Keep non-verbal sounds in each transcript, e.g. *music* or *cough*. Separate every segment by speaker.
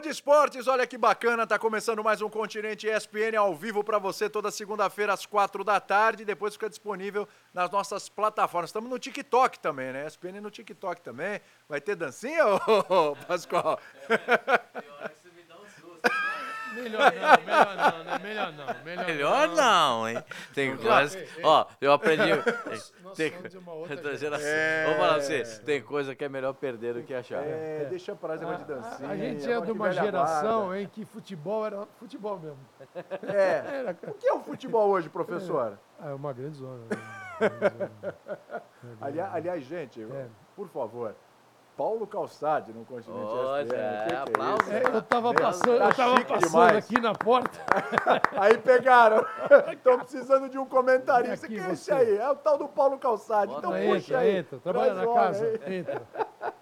Speaker 1: Band Esportes, olha que bacana, tá começando mais um Continente ESPN ao vivo para você toda segunda-feira às quatro da tarde, depois fica disponível nas nossas plataformas. Estamos no TikTok também, né? ESPN no TikTok também. Vai ter dancinha, ô, Pascoal?
Speaker 2: Melhor não, melhor não, né? Melhor não. Melhor,
Speaker 3: Melhor não, hein? Tem coisa.
Speaker 2: ei, ei.
Speaker 3: Ó, eu aprendi. *laughs*
Speaker 2: Nós
Speaker 3: Tem,
Speaker 2: somos de uma outra
Speaker 3: outra
Speaker 2: geração.
Speaker 3: geração. Vou falar pra você, tem coisa que é melhor perder do que achar.
Speaker 1: É, deixa pra negócio de dancinha.
Speaker 2: A, a gente é de uma geração
Speaker 1: guarda.
Speaker 2: em que futebol era futebol mesmo.
Speaker 1: É. *laughs*
Speaker 2: Era,
Speaker 1: O que é o futebol hoje, professor?
Speaker 2: ah, é uma grande zona. né? *laughs* Uma grande zona.
Speaker 1: Aliás, aliás, gente,
Speaker 2: É.
Speaker 1: por favor, Paulo Calçade no Continente
Speaker 3: Olha,
Speaker 1: ESPN. O que que é
Speaker 3: aplausos.
Speaker 2: É, eu tava
Speaker 1: Meu,
Speaker 2: passando,
Speaker 1: tá
Speaker 2: eu tava passando
Speaker 1: demais.
Speaker 2: aqui na porta. *laughs*
Speaker 1: Aí pegaram. *laughs* Estão precisando de um comentarista.
Speaker 2: Aqui
Speaker 1: Quem é esse aí? É o tal do Paulo Calçade. Então
Speaker 3: Bota
Speaker 1: puxa
Speaker 2: entra,
Speaker 1: aí.
Speaker 2: entra. Trabalha na casa.
Speaker 1: aí.
Speaker 2: Entra. *laughs*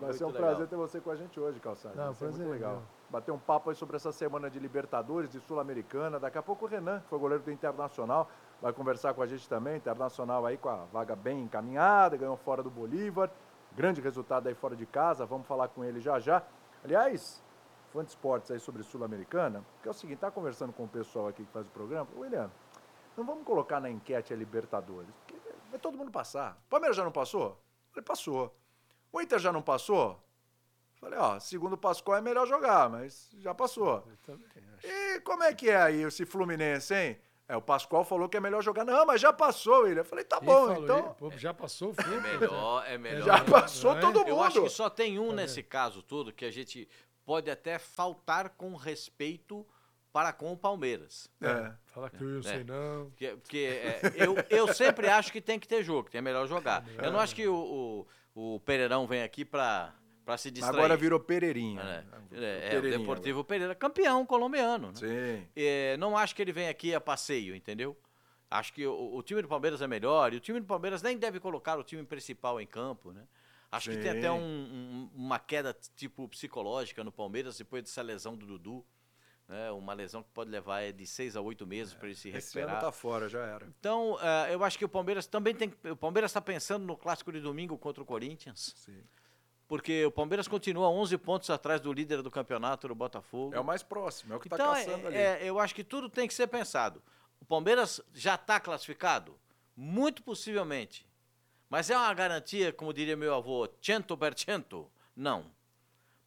Speaker 2: Tá.
Speaker 1: Vai ser um
Speaker 3: Muito
Speaker 1: prazer
Speaker 3: legal.
Speaker 1: ter você com a gente hoje, Calçade.
Speaker 2: Não,
Speaker 1: Vai ser muito
Speaker 2: prazer é
Speaker 1: legal.
Speaker 2: meu.
Speaker 1: Bater um papo aí sobre essa semana de Libertadores, de Sul-Americana. Daqui a pouco o Renan, que foi goleiro do Internacional, vai conversar com a gente também. Internacional aí com a vaga bem encaminhada, ganhou fora do Bolívar. Grande resultado aí fora de casa, vamos falar com ele já já. Aliás, fã de esportes aí sobre Sul-Americana, porque é o seguinte, tá conversando com o pessoal aqui que faz o programa. William, não vamos colocar na enquete a Libertadores, porque vai todo mundo passar. O Palmeiras já não passou? Ele passou. O Inter já não passou? Falei, ó, segundo o Pascoal é melhor jogar, mas já passou.
Speaker 2: Eu também acho.
Speaker 1: E como é que é aí esse Fluminense, hein? É, o Pascoal falou que é melhor jogar. Não, mas já passou, William. Eu falei, tá bom,
Speaker 2: falou,
Speaker 1: então.
Speaker 2: pô, já passou o fim.
Speaker 3: É melhor, *laughs* é melhor.
Speaker 1: Já passou
Speaker 2: é?
Speaker 1: todo mundo.
Speaker 3: Eu acho que só tem um nesse caso todo que a gente pode até faltar com respeito para com o Palmeiras.
Speaker 1: É.
Speaker 2: Fala que eu sei não.
Speaker 3: Porque, porque, é, eu, eu sempre acho que tem que ter jogo, que é melhor jogar. Eu não acho que o, o, o Pereirão vem aqui para se distrair.
Speaker 1: Agora virou Pereirinha.
Speaker 3: É,
Speaker 1: né?
Speaker 3: é, é, o
Speaker 1: Pereirinha
Speaker 3: Deportivo Pereira, campeão colombiano. Né?
Speaker 1: Sim.
Speaker 3: É, não acho que ele venha aqui a passeio, entendeu? Acho que o, o time do Palmeiras é melhor e o time do Palmeiras nem deve colocar o time principal em campo, né? Acho que tem
Speaker 1: Sim.
Speaker 3: até um- um- uma queda tipo psicológica no Palmeiras depois dessa lesão do Dudu. Né? Uma lesão que pode levar é, de seis a oito meses para ele se
Speaker 1: Esse ano
Speaker 3: recuperar.
Speaker 1: tá fora, já era.
Speaker 3: Então, eh, eu acho que o Palmeiras também tem. O Palmeiras está pensando no clássico de domingo contra o Corinthians,
Speaker 1: Sim.
Speaker 3: Porque o Palmeiras continua 11 pontos atrás do líder do campeonato, do Botafogo.
Speaker 1: É o mais próximo, é o que tá
Speaker 3: Então,
Speaker 1: caçando ali.
Speaker 3: é, é, eu acho que tudo tem que ser pensado. O Palmeiras já está classificado? Muito possivelmente. Mas é uma garantia, como diria meu avô, cento per cento? Não.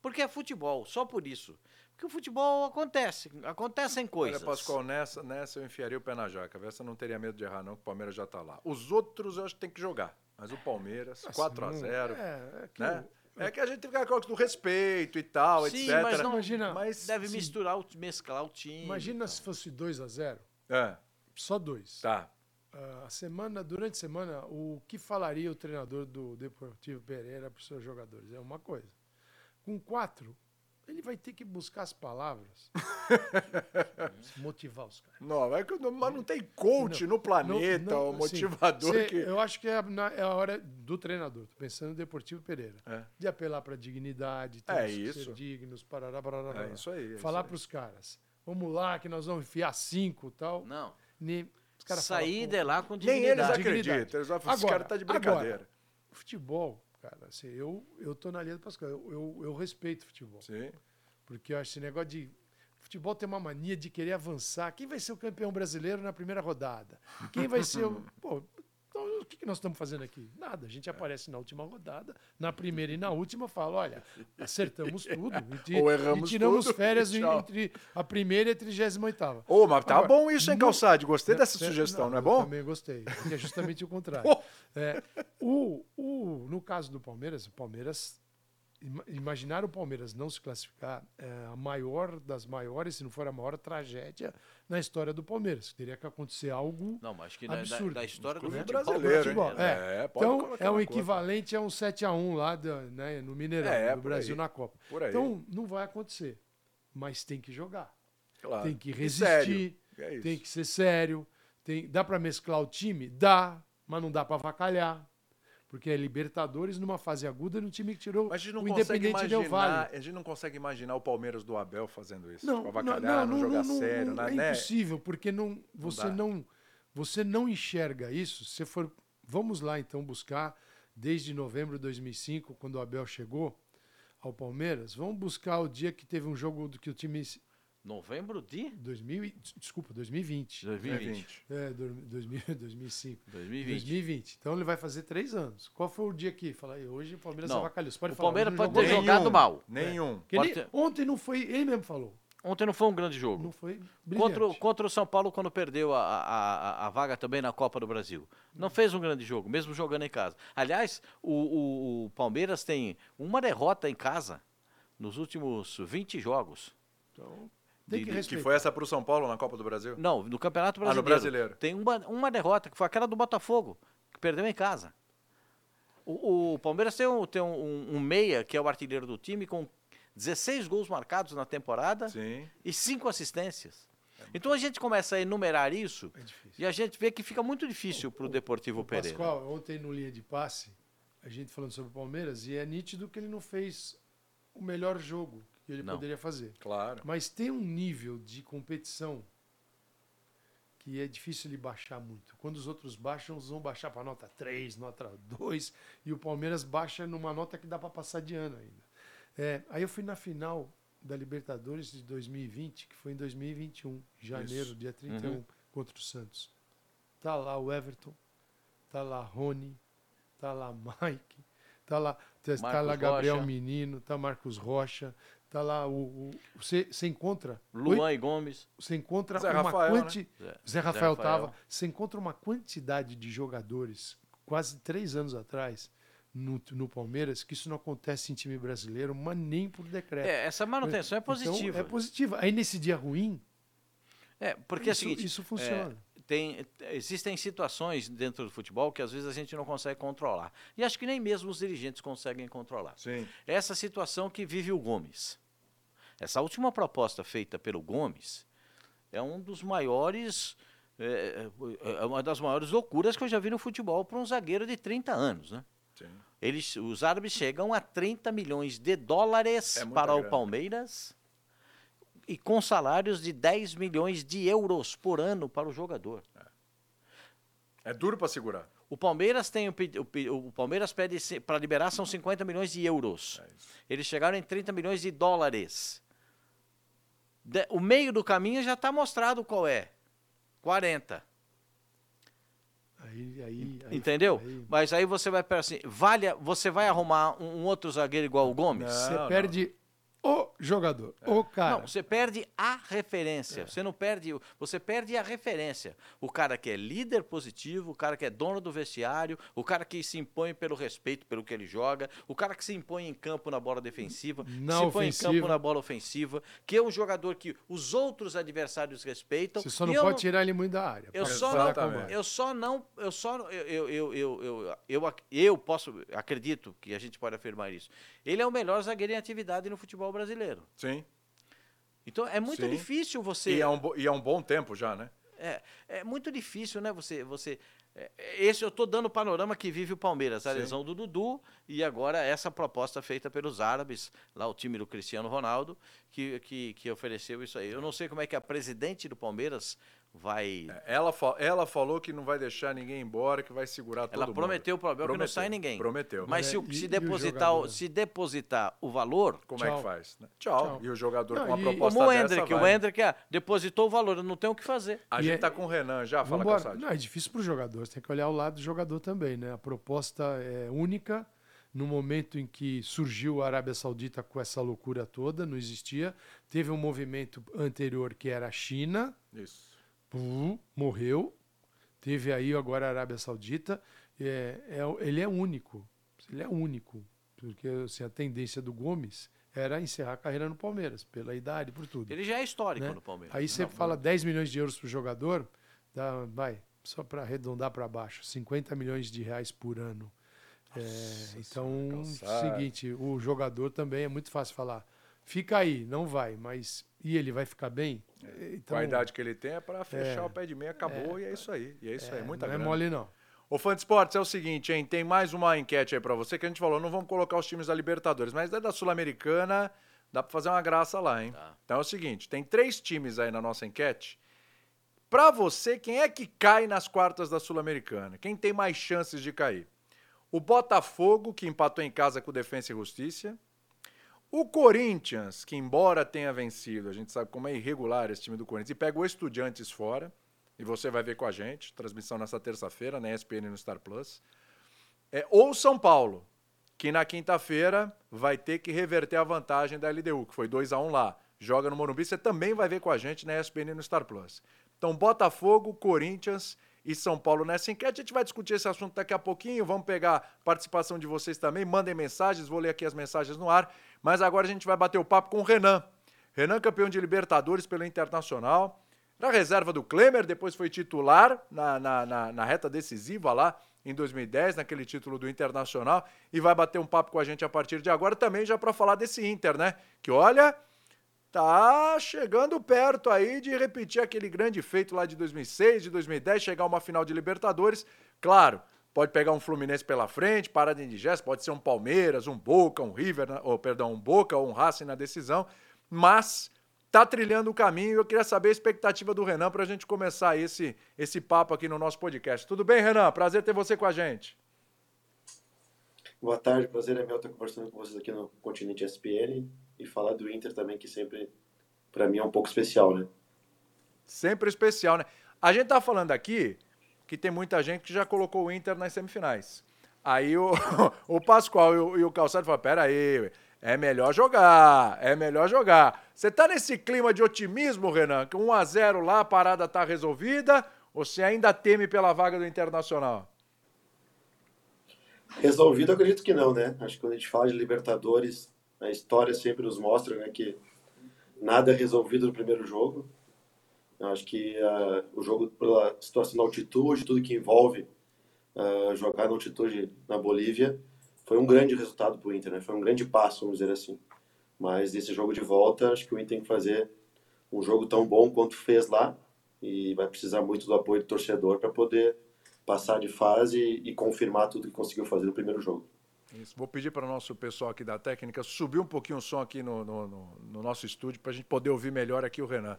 Speaker 3: Porque é futebol, só por isso. Porque o futebol acontece, acontecem coisas.
Speaker 1: Olha, Pascoal, nessa, nessa eu enfiaria o pé na jaca. Essa não teria medo de errar, não, que o Palmeiras já tá lá. Os outros eu acho que tem que jogar. Mas o Palmeiras, 4 a 0
Speaker 2: É, é que
Speaker 1: né?
Speaker 2: o-
Speaker 1: É que a gente fica com do respeito e tal,
Speaker 3: Sim,
Speaker 1: etc.
Speaker 3: mas não-
Speaker 2: Imagina,
Speaker 1: Mas,
Speaker 3: Deve
Speaker 2: Sim.
Speaker 3: misturar, o, mesclar o time.
Speaker 2: imagina se fosse 2 a 0
Speaker 1: É,
Speaker 2: só dois.
Speaker 1: tá.
Speaker 2: Ah, a semana, durante a semana, o que falaria o treinador do Deportivo Pereira para os seus jogadores? É uma coisa. Com quatro, ele vai ter que buscar as palavras, *laughs* motivar os caras.
Speaker 1: Não, é que não, mas não tem coach no planeta,
Speaker 2: Não- não,
Speaker 1: o
Speaker 2: assim,
Speaker 1: motivador
Speaker 2: cê-
Speaker 1: que.
Speaker 2: Eu acho que é, na- é a hora do treinador, tô pensando no Deportivo Pereira,
Speaker 1: É.
Speaker 2: de apelar para dignidade,
Speaker 1: É isso.
Speaker 2: ser dignos, parará, parará,
Speaker 1: É isso aí. é
Speaker 2: falar para os caras, vamos lá que nós vamos enfiar cinco e tal.
Speaker 3: Não.
Speaker 2: Nem, os caras
Speaker 3: Sair de lá com
Speaker 1: aí. Nem eles
Speaker 3: dignidade.
Speaker 2: dignidade.
Speaker 1: acreditam. Eles falar, esse
Speaker 2: Agora,
Speaker 1: cara tá de brincadeira.
Speaker 2: agora, futebol, cara, assim, eu, eu tô na linha do Pascal, eu, eu, eu respeito futebol.
Speaker 1: Sim.
Speaker 2: Porque eu acho esse negócio de. Futebol tem uma mania de querer avançar. Quem vai ser o campeão brasileiro na primeira rodada? Quem vai ser o. *laughs* Pô, então, o que, que nós estamos fazendo aqui? Nada. A gente aparece na última rodada, na primeira e na última, fala: olha, acertamos tudo. E, *laughs*
Speaker 1: Ou erramos
Speaker 2: e tiramos
Speaker 1: tudo,
Speaker 2: férias
Speaker 1: tchau.
Speaker 2: entre a primeira e a trigésima oitava.
Speaker 1: Ô, mas tá
Speaker 2: Agora,
Speaker 1: bom isso, hein, Calçade? Gostei dessa
Speaker 2: Certo?
Speaker 1: sugestão, não, é
Speaker 2: eu
Speaker 1: bom?
Speaker 2: Também gostei. É justamente o *laughs* contrário. É, o, o, no caso do Palmeiras, o Palmeiras. Ima- Imaginar o Palmeiras não se classificar é a maior das maiores, se não for a maior tragédia na história do Palmeiras. Teria que acontecer algo.
Speaker 3: Não, mas que na, da,
Speaker 2: Absurdo.
Speaker 3: da história do futebol
Speaker 1: brasileiro,
Speaker 3: né?
Speaker 1: É, pode
Speaker 2: Então, é
Speaker 1: conta.
Speaker 2: equivalente a um 7x1 lá da- né, no Mineirão,
Speaker 1: É,
Speaker 2: do Brasil
Speaker 1: aí.
Speaker 2: na Copa. Então, não vai acontecer. Mas tem que jogar.
Speaker 1: Claro.
Speaker 2: Tem que resistir.
Speaker 1: É.
Speaker 2: Tem que ser sério. Tem, dá para mesclar o time? Dá, mas não dá para avacalhar. Porque é Libertadores numa fase aguda no time que tirou
Speaker 1: Mas a gente não
Speaker 2: o
Speaker 1: consegue
Speaker 2: Independente Del
Speaker 1: imaginar,
Speaker 2: Vale.
Speaker 1: a gente não consegue imaginar o Palmeiras do Abel fazendo isso.
Speaker 2: Não,
Speaker 1: tipo,
Speaker 2: não,
Speaker 1: avacalhar, não, jogar
Speaker 2: não,
Speaker 1: sério,
Speaker 2: não,
Speaker 1: né?
Speaker 2: é
Speaker 1: né?
Speaker 2: impossível, porque não, você,
Speaker 1: dá.
Speaker 2: não, você não enxerga isso. Se for, vamos lá então buscar desde novembro de 2005, quando o Abel chegou, ao Palmeiras, vamos buscar o dia que teve um jogo que o time.
Speaker 3: Novembro de
Speaker 2: 2000, e- desculpa, 2020.
Speaker 3: 2020.
Speaker 2: É, do- 2000, 2005.
Speaker 3: 2020.
Speaker 2: 2020. Então ele vai fazer três anos. Qual foi o dia que? Fala aí, hoje o Palmeiras
Speaker 3: Não,
Speaker 2: avacalhou. Você pode
Speaker 3: o
Speaker 2: falar,
Speaker 3: Palmeiras pode ter
Speaker 2: jogou
Speaker 3: jogado mal.
Speaker 1: Nenhum.
Speaker 3: Pode
Speaker 2: nem-
Speaker 3: ter-
Speaker 2: ontem não foi, ele mesmo falou.
Speaker 3: Ontem não foi um grande jogo.
Speaker 2: Não foi brilhante.
Speaker 3: Contra, o- contra o São Paulo, quando perdeu a, a, a- a vaga também na Copa do Brasil. Não fez um grande jogo, mesmo jogando em casa. Aliás, o, o- o Palmeiras tem uma derrota em casa nos últimos 20 jogos.
Speaker 2: Então, tem que respeitar.
Speaker 1: Que foi essa pro São Paulo na Copa do Brasil?
Speaker 3: Não, no Campeonato
Speaker 1: Ah, no
Speaker 3: Brasileiro.
Speaker 1: Brasileiro.
Speaker 3: Tem uma, uma derrota, que foi aquela do Botafogo, que perdeu em casa. O, o Palmeiras tem, um, tem um, um meia, que é o artilheiro do time, com 16 gols marcados na temporada
Speaker 1: Sim.
Speaker 3: e 5 assistências. Então a gente começa a enumerar isso
Speaker 2: É
Speaker 3: e a gente vê que fica muito difícil para o Deportivo
Speaker 2: O
Speaker 3: Pereira.
Speaker 2: Pascoal, ontem no linha de passe, a gente falando sobre o Palmeiras, e é nítido que ele não fez o melhor jogo que ele
Speaker 3: Não.
Speaker 2: poderia fazer.
Speaker 1: Claro.
Speaker 2: Mas tem um nível de competição que é difícil ele baixar muito. Quando os outros baixam, eles vão baixar para nota 3, nota 2, e o Palmeiras baixa numa nota que dá para passar de ano ainda. É, aí eu fui na final da Libertadores de 2020, que foi em 2021, janeiro,
Speaker 1: Isso.
Speaker 2: dia 31,
Speaker 3: Uhum.
Speaker 2: contra o Santos. Tá lá o Everton, tá lá Rony, tá lá Mike, tá lá, tá, tá lá Gabriel
Speaker 3: Rocha.
Speaker 2: Menino, tá Marcos Rocha, tá lá o. o você, você encontra.
Speaker 3: Luan e Gomes.
Speaker 2: Você encontra
Speaker 1: Zé
Speaker 2: uma
Speaker 1: Rafael, né?
Speaker 2: quanti...
Speaker 3: Zé-
Speaker 2: Zé Rafael
Speaker 3: Rafael.
Speaker 2: tava. Você encontra uma quantidade de jogadores, quase três anos atrás, no, no Palmeiras, que isso não acontece em time brasileiro, mas nem por decreto.
Speaker 3: É, essa manutenção é
Speaker 2: Então,
Speaker 3: positiva.
Speaker 2: é positiva. Aí nesse dia ruim,
Speaker 3: É, porque é o
Speaker 2: isso,
Speaker 3: seguinte,
Speaker 2: isso funciona.
Speaker 3: tem, existem situações dentro do futebol que às vezes a gente não consegue controlar. E acho que nem mesmo os dirigentes conseguem controlar.
Speaker 1: Sim.
Speaker 3: Essa situação que vive o Gomes. Essa última proposta feita pelo Gomes é um dos maiores. É, é uma das maiores loucuras que eu já vi no futebol para um zagueiro de 30 anos. Né?
Speaker 1: Sim.
Speaker 3: Eles, os árabes chegam a 30 milhões de dólares
Speaker 1: É
Speaker 3: para o
Speaker 1: grana.
Speaker 3: Palmeiras e com salários de 10 milhões de euros por ano para o jogador.
Speaker 1: É duro pra segurar.
Speaker 3: O Palmeiras tem o, o o Palmeiras pede para liberar são 50 milhões de euros.
Speaker 1: É.
Speaker 3: Eles chegaram em 30 milhões de dólares. De- o meio do caminho já está mostrado qual é. 40.
Speaker 2: Aí, aí, aí-
Speaker 3: Entendeu?
Speaker 2: aí-
Speaker 3: Mas aí você vai pensar assim, vale, você vai arrumar um, um outro zagueiro igual o Gomes?
Speaker 1: Não,
Speaker 2: Você
Speaker 1: não.
Speaker 2: perde o jogador, o cara.
Speaker 3: Não, você perde a referência. Você não perde, você perde a referência. O cara que é líder positivo, o cara que é dono do vestiário, o cara que se impõe pelo respeito pelo que ele joga, o cara que se impõe em campo na bola defensiva,
Speaker 2: Na
Speaker 3: se impõe em campo na bola ofensiva, que é um jogador que os outros adversários respeitam.
Speaker 2: Você só não pode tirar ele muito da área.
Speaker 3: eu
Speaker 2: pra-
Speaker 3: só, não, eu só não, eu só, eu, eu, eu, eu, eu, eu posso, acredito que a gente pode afirmar isso. Ele é o melhor zagueiro em atividade no futebol brasileiro.
Speaker 1: Sim.
Speaker 3: Então é muito
Speaker 1: Sim.
Speaker 3: difícil você.
Speaker 1: E é, um, e é um bom tempo já, né?
Speaker 3: É, é muito difícil, né? Você, você, é, esse eu estou dando o panorama que vive o Palmeiras, a
Speaker 1: Sim.
Speaker 3: lesão do Dudu e agora essa proposta feita pelos árabes, lá o time do Cristiano Ronaldo, que, que, que ofereceu isso aí. Eu não sei como é que a presidente do Palmeiras vai.
Speaker 1: É, Ela, fa- ela falou que não vai deixar ninguém embora, que vai segurar todo
Speaker 3: Ela
Speaker 1: mundo.
Speaker 3: prometeu para o Abel que não
Speaker 1: Prometeu,
Speaker 3: sai ninguém.
Speaker 1: Prometeu.
Speaker 3: Mas
Speaker 2: É,
Speaker 3: se,
Speaker 2: e-
Speaker 3: se
Speaker 2: o
Speaker 3: depositar, o, se depositar o valor,
Speaker 1: Como é
Speaker 2: Tchau.
Speaker 1: que faz? né? Tchau.
Speaker 2: Tchau.
Speaker 1: E o jogador
Speaker 2: Não,
Speaker 1: com uma
Speaker 2: e-
Speaker 1: proposta
Speaker 3: como o
Speaker 1: dessa
Speaker 3: Hendrick, o. Hendrick ah, depositou o valor, eu não tenho o que fazer.
Speaker 1: A
Speaker 2: E
Speaker 1: gente
Speaker 2: é-
Speaker 1: tá com o Renan já, fala. Calçade.
Speaker 2: Não, é difícil para o jogador. Você tem que olhar o lado do jogador também, né? A proposta é única. No momento em que surgiu a Arábia Saudita com essa loucura toda, não existia. Teve um movimento anterior que era a China,
Speaker 1: Isso.
Speaker 2: Morreu. Teve aí agora a Arábia Saudita. É, é- ele é único. Ele é único. Porque assim, a tendência do Gomes era encerrar a carreira no Palmeiras, pela idade, por tudo.
Speaker 3: Ele já é histórico
Speaker 2: né?
Speaker 3: no Palmeiras.
Speaker 2: Aí você
Speaker 3: Não,
Speaker 2: fala 10 milhões de euros para o jogador, dá, vai, só para arredondar para baixo, 50 milhões de reais por ano. É, então,
Speaker 1: cansado.
Speaker 2: seguinte, o jogador também é muito fácil falar, fica aí, não vai, mas e ele vai ficar bem? Então,
Speaker 1: com a idade que ele tem é pra fechar
Speaker 2: É.
Speaker 1: o pé de meia, acabou e é isso aí. E é isso
Speaker 2: é,
Speaker 1: aí, muita
Speaker 2: não é
Speaker 1: grana.
Speaker 2: mole não.
Speaker 1: Ô, Fã de Esportes, é o seguinte, hein? Tem mais uma enquete aí pra você que a gente falou, não vamos colocar os times da Libertadores, mas é da Sul-Americana, dá pra fazer uma graça lá, hein?
Speaker 3: Tá.
Speaker 1: Então é o seguinte, tem três times aí na nossa enquete. Pra você, quem é que cai nas quartas da Sul-Americana? Quem tem mais chances de cair? O Botafogo, que empatou em casa com o Defensa e Justiça. O Corinthians, que embora tenha vencido, a gente sabe como é irregular esse time do Corinthians, e pegou Estudiantes fora, e você vai ver com a gente, transmissão nessa terça-feira, na ESPN no Star Plus. É, ou São Paulo, que na quinta-feira vai ter que reverter a vantagem da LDU, que foi 2 a 1 lá. Joga no Morumbi, você também vai ver com a gente na ESPN no Star Plus. Então, Botafogo, Corinthians e São Paulo nessa enquete. A gente vai discutir esse assunto daqui a pouquinho. Vamos pegar participação de vocês também. Mandem mensagens, vou ler aqui as mensagens no ar. Mas agora a gente vai bater o papo com o Renan. Renan, campeão de Libertadores pelo Internacional. Na reserva do Klemer, depois foi titular na, na, na, na reta decisiva lá em 2010, naquele título do Internacional. E vai bater um papo com a gente a partir de agora também, já para falar desse Inter, né? Que olha, tá chegando perto aí de repetir aquele grande feito lá de 2006, de 2010, chegar a uma final de Libertadores. Claro, pode pegar um Fluminense pela frente, parada indigesta, pode ser um Palmeiras, um Boca, um River, ou perdão, um Boca ou um Racing na decisão, mas tá trilhando o caminho. Eu queria saber a expectativa do Renan para a gente começar esse, esse papo aqui no nosso podcast. Tudo bem, Renan? Prazer ter você com a gente.
Speaker 4: Boa tarde, prazer é meu estar conversando com vocês aqui no Continente SPN e falar do Inter também, que sempre, para mim, é um pouco especial, né?
Speaker 1: Sempre especial, né? A gente tá falando aqui que tem muita gente que já colocou o Inter nas semifinais. Aí o, *laughs* o Pascoal e o, e o Calçado falaram, pera aí, é melhor jogar, é melhor jogar. Você tá nesse clima de otimismo, Renan? Que 1 a 0 lá, a parada tá resolvida? Ou você ainda teme pela vaga do Internacional?
Speaker 4: Resolvido, acredito que não, né? Acho que quando a gente fala de Libertadores, a história sempre nos mostra né, que nada é resolvido no primeiro jogo. Eu acho que uh, o jogo, pela situação da altitude, tudo que envolve uh, jogar na altitude na Bolívia, foi um grande resultado para o Inter, né? Foi um grande passo, vamos dizer assim. Mas nesse jogo de volta, acho que o Inter tem que fazer um jogo tão bom quanto fez lá e vai precisar muito do apoio do torcedor para poder passar de fase e, e confirmar tudo que conseguiu fazer no primeiro jogo.
Speaker 1: Isso. Vou pedir para o nosso pessoal aqui da técnica subir um pouquinho o som aqui no, no, no, no nosso estúdio para a gente poder ouvir melhor aqui o Renan.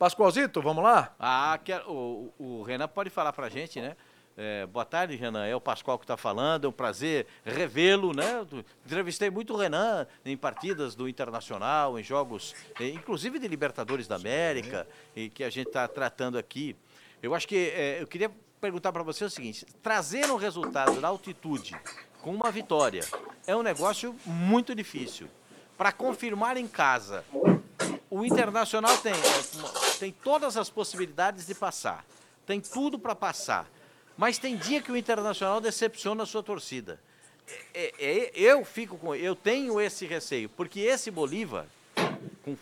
Speaker 1: Pascoalzito, vamos lá?
Speaker 3: Ah, o, o Renan pode falar para a gente, né? É, boa tarde, Renan. É o Pascoal que está falando. É um prazer revê-lo, né? Entrevistei muito o Renan em partidas do Internacional, em jogos, eh, inclusive de Libertadores da América, e que a gente está tratando aqui. Eu acho que é, eu queria perguntar para você o seguinte: trazer um resultado na altitude com uma vitória é um negócio muito difícil. Para confirmar em casa, o Internacional tem, é, tem todas as possibilidades de passar, tem tudo para passar, mas tem dia que o Internacional decepciona a sua torcida. É, é, eu fico com, eu tenho esse receio, porque esse Bolívar, com,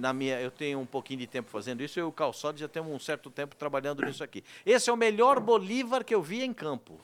Speaker 3: na minha, eu tenho um pouquinho de tempo fazendo isso, eu e o Calçado já temos um certo tempo trabalhando nisso aqui. Esse é o melhor Bolívar que eu vi em campo.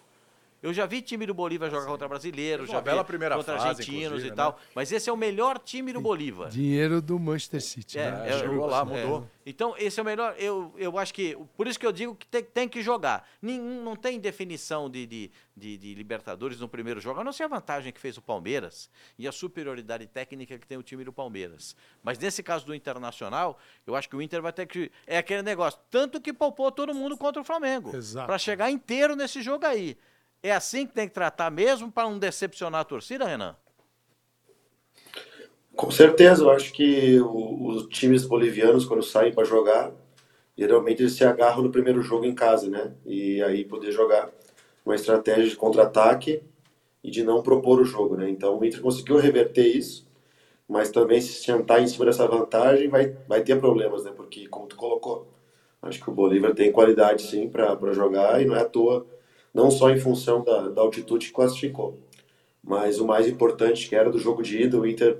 Speaker 3: Eu já vi time do Bolívar jogar Sim. contra brasileiro, já vi contra fase, argentinos e tal. Né? Mas esse é o melhor time do Bolívar.
Speaker 2: Dinheiro do Manchester City.
Speaker 3: É,
Speaker 2: né?
Speaker 3: é, chegou lá, mudou. É. Então, esse é o melhor. Eu, eu acho que. Por isso que eu digo que tem, tem que jogar. Nenhum, não tem definição de, de, de, de, Libertadores no primeiro jogo, a não ser a vantagem que fez o Palmeiras e a superioridade técnica que tem o time do Palmeiras. Mas nesse caso do Internacional, eu acho que o Inter vai ter que. É aquele negócio. Tanto que poupou todo mundo contra o Flamengo. Para chegar inteiro nesse jogo aí. É assim que tem que tratar mesmo para não decepcionar a torcida, Renan?
Speaker 4: Com certeza, eu acho que os times bolivianos, quando saem para jogar, geralmente eles se agarram no primeiro jogo em casa, né? E aí poder jogar uma estratégia de contra-ataque e de não propor o jogo, né? Então o Inter conseguiu reverter isso, mas também se sentar em cima dessa vantagem vai, vai ter problemas, né? Porque, como tu colocou, acho que o Bolívar tem qualidade sim para jogar e não é à toa não só em função da, da altitude que classificou, mas o mais importante que era do jogo de ida, o Inter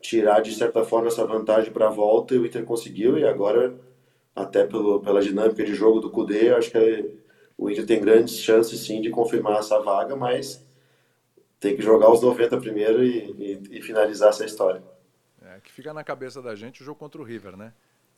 Speaker 4: tirar de certa forma essa vantagem para a volta e o Inter conseguiu e agora até pelo, pela dinâmica de jogo do Cudê, acho que o Inter tem grandes chances sim de confirmar essa vaga, mas tem que jogar os 90 primeiro e, e, e finalizar essa história.
Speaker 1: É, que fica na cabeça da gente o jogo contra o River, né?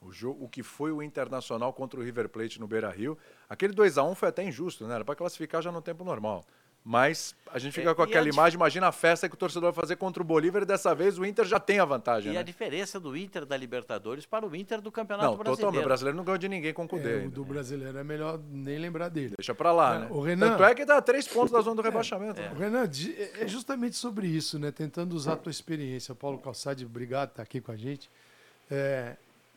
Speaker 1: O, jogo, o que foi o Internacional contra o River Plate no Beira Rio. Aquele 2 a 1 foi até injusto, né? Era para classificar já no tempo normal. Mas a gente fica
Speaker 3: É,
Speaker 1: com aquela imagem, imagina a festa que o torcedor vai fazer contra o Bolívar e dessa vez o Inter já tem a vantagem,
Speaker 3: E
Speaker 1: né?
Speaker 3: a diferença do Inter da Libertadores para o Inter do Campeonato
Speaker 1: Não,
Speaker 3: Brasileiro.
Speaker 1: totalmente. O brasileiro não ganhou de ninguém com o
Speaker 2: É,
Speaker 1: Cudê.
Speaker 2: o
Speaker 1: ainda.
Speaker 2: do brasileiro é melhor nem lembrar dele.
Speaker 1: Deixa pra lá,
Speaker 2: É,
Speaker 1: né?
Speaker 2: o Renan-
Speaker 1: Tanto é que a três pontos da zona do rebaixamento. né?
Speaker 2: Renan, di- é é justamente sobre isso, né? Tentando usar a tua experiência. Paulo Calçade, obrigado por estar aqui com a gente.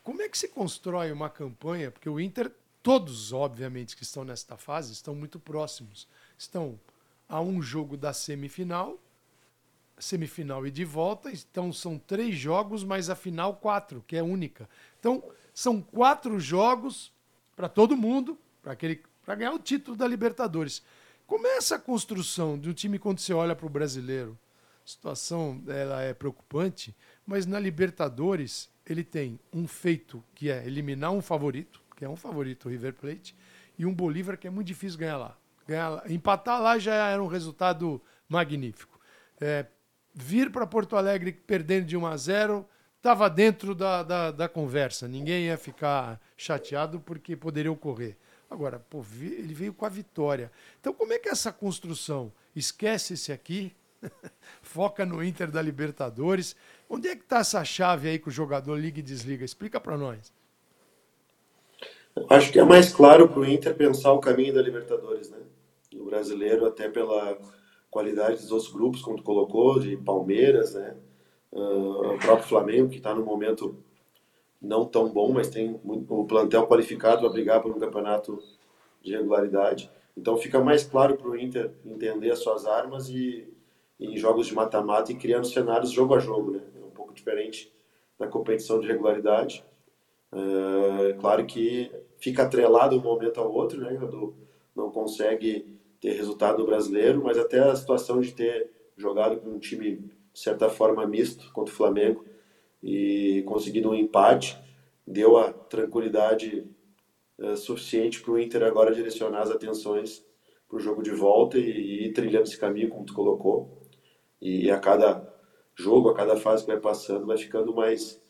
Speaker 2: Como é que se constrói uma campanha? Porque o Inter, todos, obviamente, que estão nesta fase, estão muito próximos. Estão a um jogo da semifinal, semifinal e de volta. Então são três jogos, mas a final quatro, que é única. Então são quatro jogos para todo mundo, para aquele para ganhar o título da Libertadores. Como é essa construção de um time quando você olha para o brasileiro? A situação ela é preocupante, mas na Libertadores ele tem um feito que é eliminar um favorito, que é um favorito o River Plate, e um Bolívar que é muito difícil ganhar lá. Ganhar lá- empatar lá já era um resultado magnífico. É, vir para Porto Alegre perdendo de 1 a 0 estava dentro da, da, da conversa. Ninguém ia ficar chateado porque poderia ocorrer. Agora, pô, ele veio com a vitória. Então, como é que é essa construção? Esquece esse aqui, *laughs* foca no Inter da Libertadores. Onde é que está essa chave aí que o jogador liga e desliga? Explica para nós.
Speaker 4: Acho que é mais claro para o Inter pensar o caminho da Libertadores, né? O brasileiro, até pela qualidade dos outros grupos, como tu colocou, de Palmeiras, né? Ah, o próprio Flamengo, que está num momento não tão bom, mas tem o plantel qualificado para brigar por um campeonato de regularidade. Então fica mais claro para o Inter entender as suas armas e, e em jogos de mata-mata e criando cenários jogo a jogo, né? É diferente da competição de regularidade. É claro que fica atrelado um momento ao outro, né? Quando não consegue ter resultado brasileiro, mas até a situação de ter jogado com um time, de certa forma, misto contra o Flamengo e conseguido um empate, deu a tranquilidade eh, suficiente para o Inter agora direcionar as atenções para o jogo de volta e, e ir trilhando esse caminho, como tu colocou. E a cada jogo, a cada fase que vai passando, vai ficando mais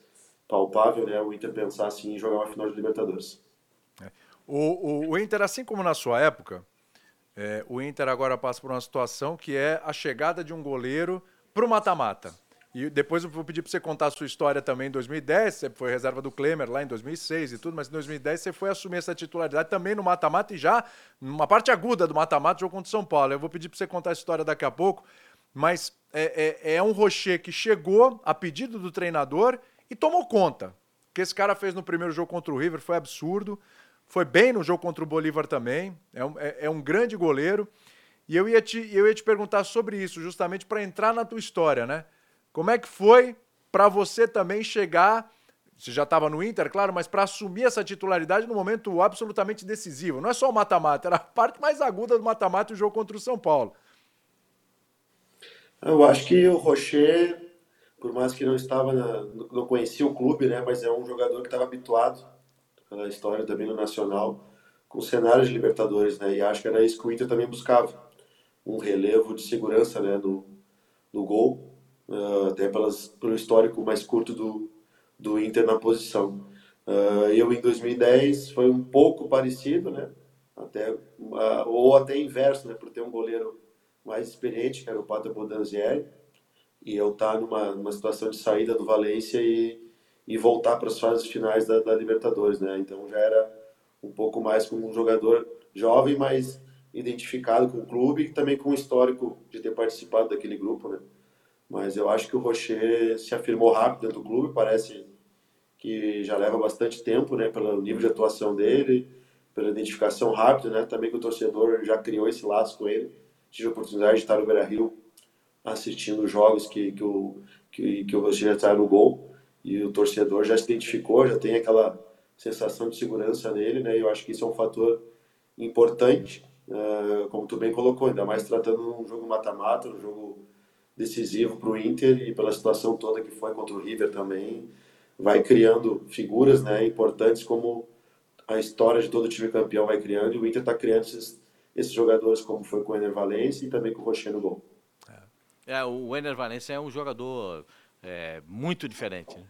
Speaker 4: palpável né, o Inter pensar assim em jogar uma final de Libertadores.
Speaker 1: O, o, o Inter, assim como na sua época, é, o Inter agora passa por uma situação que é a chegada de um goleiro para o mata-mata. E depois eu vou pedir para você contar a sua história também em 2010. Você foi reserva do Klemer lá em 2006 e tudo, mas em 2010 você foi assumir essa titularidade também no mata-mata e já numa parte aguda do mata-mata, jogo contra o São Paulo. Eu vou pedir para você contar a história daqui a pouco, mas é, é, é um Rocher que chegou a pedido do treinador e tomou conta. O que esse cara fez no primeiro jogo contra o River foi absurdo. Foi bem no jogo contra o Bolívar também. É um, é, é um grande goleiro. E eu ia te, eu ia te perguntar sobre isso, justamente para entrar na tua história, né? Como é que foi para você também chegar? Você já estava no Inter, claro, mas para assumir essa titularidade no momento absolutamente decisivo. Não é só o mata-mata, era a parte mais aguda do mata-mata o jogo contra o São Paulo.
Speaker 4: Eu acho que o Rocher, por mais que não estava na, não conhecia o clube, né, mas é um jogador que estava habituado pela história também no Nacional com cenários de Libertadores, né? E acho que era isso que o Inter também buscava, um relevo de segurança, né, no, no gol, uh, até pelas, pelo histórico mais curto do, do Inter na posição. Uh, eu em 2010 foi um pouco parecido, né? Até uh, ou até inverso, né, por ter um goleiro mais experiente, que era o Pato Bodanzieri, e eu estar tá numa, numa situação de saída do Valência e, e voltar para as fases finais da, da, Libertadores, né? Então já era um pouco mais como um jogador jovem, mas identificado com o clube e também com o histórico de ter participado daquele grupo, né? Mas eu acho que o Rocher se afirmou rápido dentro do clube, parece que já leva bastante tempo, né? Pelo nível de atuação dele, pela identificação rápida, né? Também que o torcedor já criou esse laço com ele tive a oportunidade de estar no Beira-Rio assistindo jogos que, que, o, que, que o Roger está no gol e o torcedor já se identificou, já tem aquela sensação de segurança nele, né? E eu acho que isso é um fator importante, uh, como tu bem colocou, ainda mais tratando um jogo mata-mata, um jogo decisivo para o Inter e pela situação toda que foi contra o River também, vai criando figuras, né, importantes como a história de todo time campeão vai criando e o Inter está criando esses esses jogadores, como foi com o Ener Valencia e também com o Rocher no gol.
Speaker 3: É, o Ener Valencia é um jogador é, muito diferente. Né?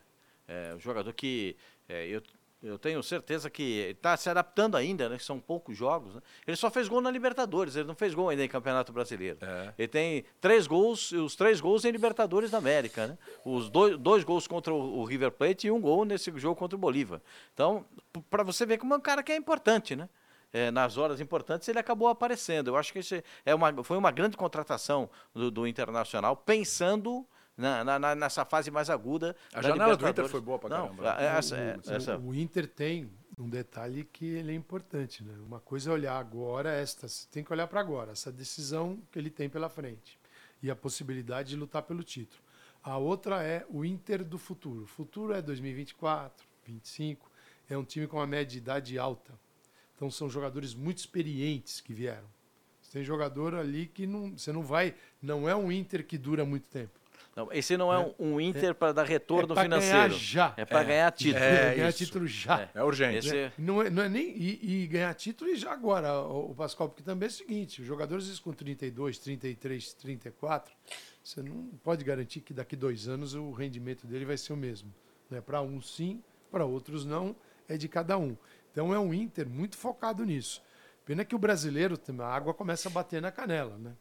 Speaker 3: É um jogador que é, eu, Eu tenho certeza que está se adaptando ainda, né? São poucos jogos. Né? Ele só fez gol na Libertadores, ele não fez gol ainda em Campeonato Brasileiro.
Speaker 1: É.
Speaker 3: Ele tem três gols, os três gols em Libertadores da América, né? Os dois, dois gols contra o, o River Plate e um gol nesse jogo contra o Bolívar. Então, para você ver como é um cara que é importante, né? É, nas horas importantes ele acabou aparecendo. Eu acho que isso é uma, foi uma grande contratação do, do Internacional, pensando na, na, nessa fase mais aguda.
Speaker 1: A janela do Inter foi boa para
Speaker 3: Não,
Speaker 1: caramba.
Speaker 3: essa,
Speaker 2: o,
Speaker 3: essa...
Speaker 2: o Inter tem um detalhe que ele é importante, né? Uma coisa é olhar agora esta, tem que olhar para agora, essa decisão que ele tem pela frente e a possibilidade de lutar pelo título. A outra é o Inter do futuro. O futuro é 2024, 25, é um time com uma média de idade alta. Então são jogadores muito experientes que vieram. Você tem jogador ali que não, você não vai, não é um Inter que dura muito tempo.
Speaker 3: Não, esse não é,
Speaker 2: É.
Speaker 3: um, um Inter para dar retorno
Speaker 2: é pra
Speaker 3: financeiro.
Speaker 2: ganhar já.
Speaker 3: É para ganhar título.
Speaker 1: É,
Speaker 2: ganhar
Speaker 1: isso.
Speaker 2: título já.
Speaker 1: É urgente.
Speaker 3: Esse-
Speaker 2: Não é, não é nem. E, e ganhar título e já agora, o, o Pascoal, porque também é o seguinte: os jogadores com 32, 33, 34, você não pode garantir que daqui dois anos o rendimento dele vai ser o mesmo. Né? Para uns sim, para outros não, é de cada um. Então é um Inter muito focado nisso. Pena que o brasileiro, tem- a água começa a bater na canela, né?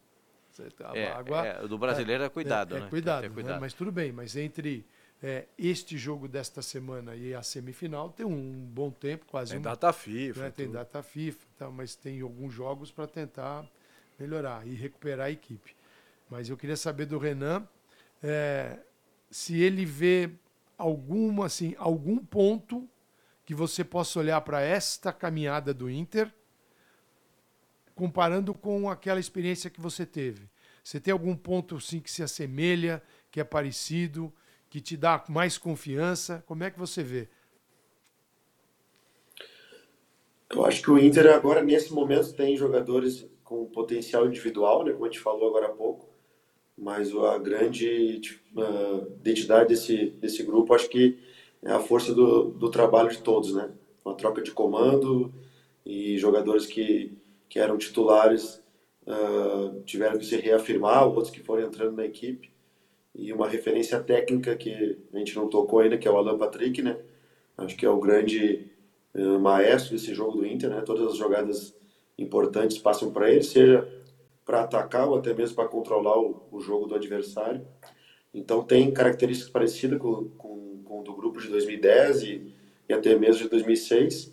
Speaker 2: Tá- a
Speaker 3: É,
Speaker 2: água-
Speaker 3: é, do brasileiro é cuidado,
Speaker 2: é,
Speaker 3: né?
Speaker 2: É cuidado,
Speaker 3: Tem que ter
Speaker 2: né?
Speaker 3: cuidado.
Speaker 2: mas tudo bem. Mas entre é, este jogo desta semana e a semifinal tem um bom tempo, quase
Speaker 1: Tem
Speaker 2: um,
Speaker 1: data FIFA.
Speaker 2: né, tem
Speaker 1: tudo.
Speaker 2: data FIFA, tal, mas tem alguns jogos para tentar melhorar e recuperar a equipe. Mas eu queria saber do Renan é, se ele vê alguma, assim, algum ponto que você possa olhar para esta caminhada do Inter comparando com aquela experiência que você teve. Você tem algum ponto sim que se assemelha, que é parecido, que te dá mais confiança? Como é que você vê?
Speaker 4: Eu acho que o Inter agora, nesse momento, tem jogadores com potencial individual, né, como a gente falou agora há pouco, mas a grande ah, identidade desse, desse grupo, acho que é a força do, do trabalho de todos, né? Uma troca de comando e jogadores que, que eram titulares ah, tiveram que se reafirmar, outros que foram entrando na equipe e uma referência técnica que a gente não tocou ainda, que é o Alan Patrick, né? Acho que é o grande eh, maestro desse jogo do Inter, né? Todas as jogadas importantes passam para ele, seja para atacar ou até mesmo para controlar o, o jogo do adversário. Então tem características parecidas com, com, com do grupo de 2010 e, e até mesmo de 2006.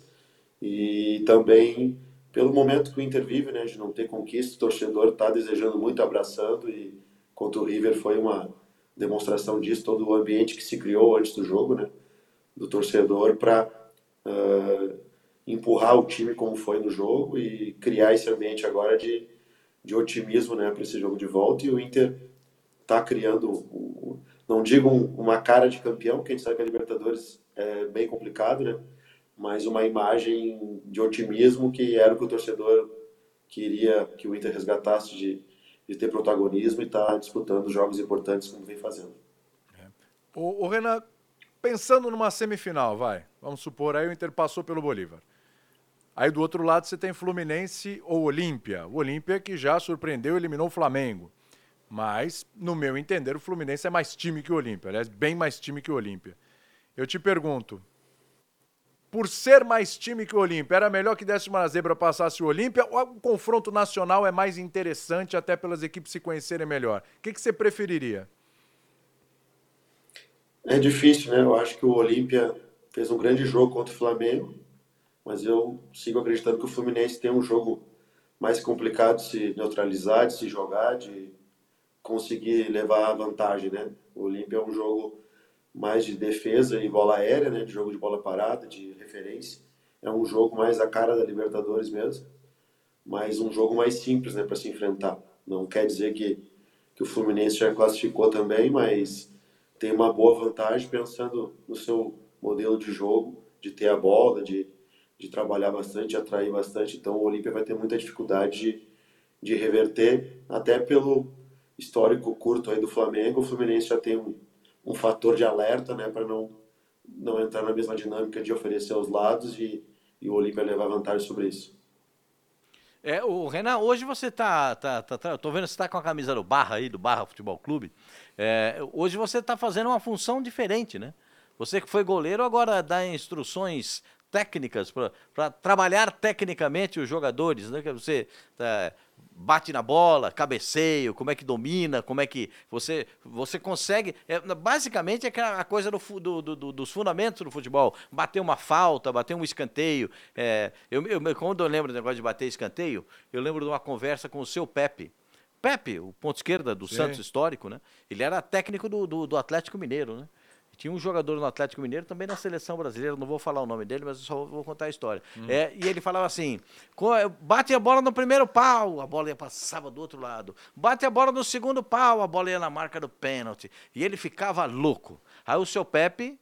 Speaker 4: E também pelo momento que o Inter vive, né, de não ter conquista, o torcedor está desejando muito, abraçando e contra o River foi uma demonstração disso, todo o ambiente que se criou antes do jogo, né, do torcedor para empurrar o time como foi no jogo e criar esse ambiente agora de, de otimismo né, para esse jogo de volta. E o Inter está criando, o- o- não digo um- uma cara de campeão, porque a gente sabe que a Libertadores é bem complicado, né? mas uma imagem de otimismo que era o que o torcedor queria que o Inter resgatasse de, de ter protagonismo e estar tá disputando jogos importantes como vem fazendo.
Speaker 1: O, Renan, pensando numa semifinal, vai. Vamos supor, aí o Inter passou pelo Bolívar. Aí do outro lado você tem Fluminense ou Olímpia. O Olímpia que já surpreendeu e eliminou o Flamengo. Mas, no meu entender, o Fluminense é mais time que o Olímpia. Aliás, bem mais time que o Olímpia. Eu te pergunto, por ser mais time que o Olímpia, era melhor que desse uma zebra passasse o Olímpia ou o confronto nacional é mais interessante até pelas equipes se conhecerem melhor? O que, que você preferiria?
Speaker 4: É difícil, né? Eu acho que o Olímpia fez um grande jogo contra o Flamengo, mas eu sigo acreditando que o Fluminense tem um jogo mais complicado de se neutralizar, de se jogar, de conseguir levar a vantagem, né? O Olímpia é um jogo mais de defesa e bola aérea, né? De jogo de bola parada, de referência. É um jogo mais a cara da Libertadores mesmo, mas um jogo mais simples, né? Para se enfrentar. Não quer dizer que, que o Fluminense já classificou também, mas tem uma boa vantagem pensando no seu modelo de jogo, de ter a bola, de, de trabalhar bastante, de atrair bastante. Então o Olímpia vai ter muita dificuldade de, de reverter, até pelo histórico curto aí do Flamengo. O Fluminense já tem um, um fator de alerta, né, para não, não entrar na mesma dinâmica de oferecer aos lados e, e o Olímpia levar vantagem sobre isso.
Speaker 3: É, o Renan, hoje você tá, tá, tá, tá tô vendo você tá com a camisa do Barra aí, do Barra Futebol Clube. É, hoje você tá fazendo uma função diferente, né? Você que foi goleiro agora dá instruções técnicas para trabalhar tecnicamente os jogadores, né? Que você é, bate na bola, cabeceio, como é que domina, como é que você você consegue. É, basicamente é a coisa do, do, do, dos fundamentos do futebol. Bater uma falta, bater um escanteio. É, eu, eu, quando eu lembro do negócio de bater escanteio, eu lembro de uma conversa com o seu Pepe. Pepe, o ponto esquerda do Sim. Santos histórico, né? Ele era técnico do, do, do Atlético Mineiro, né? Tinha um jogador no Atlético Mineiro, também na seleção brasileira, não vou falar o nome dele, mas eu só vou contar a história. Hum. É, e ele falava assim: bate a bola no primeiro pau, a bola ia passava do outro lado. Bate a bola no segundo pau, a bola ia na marca do pênalti. E ele ficava louco. Aí o seu Pepe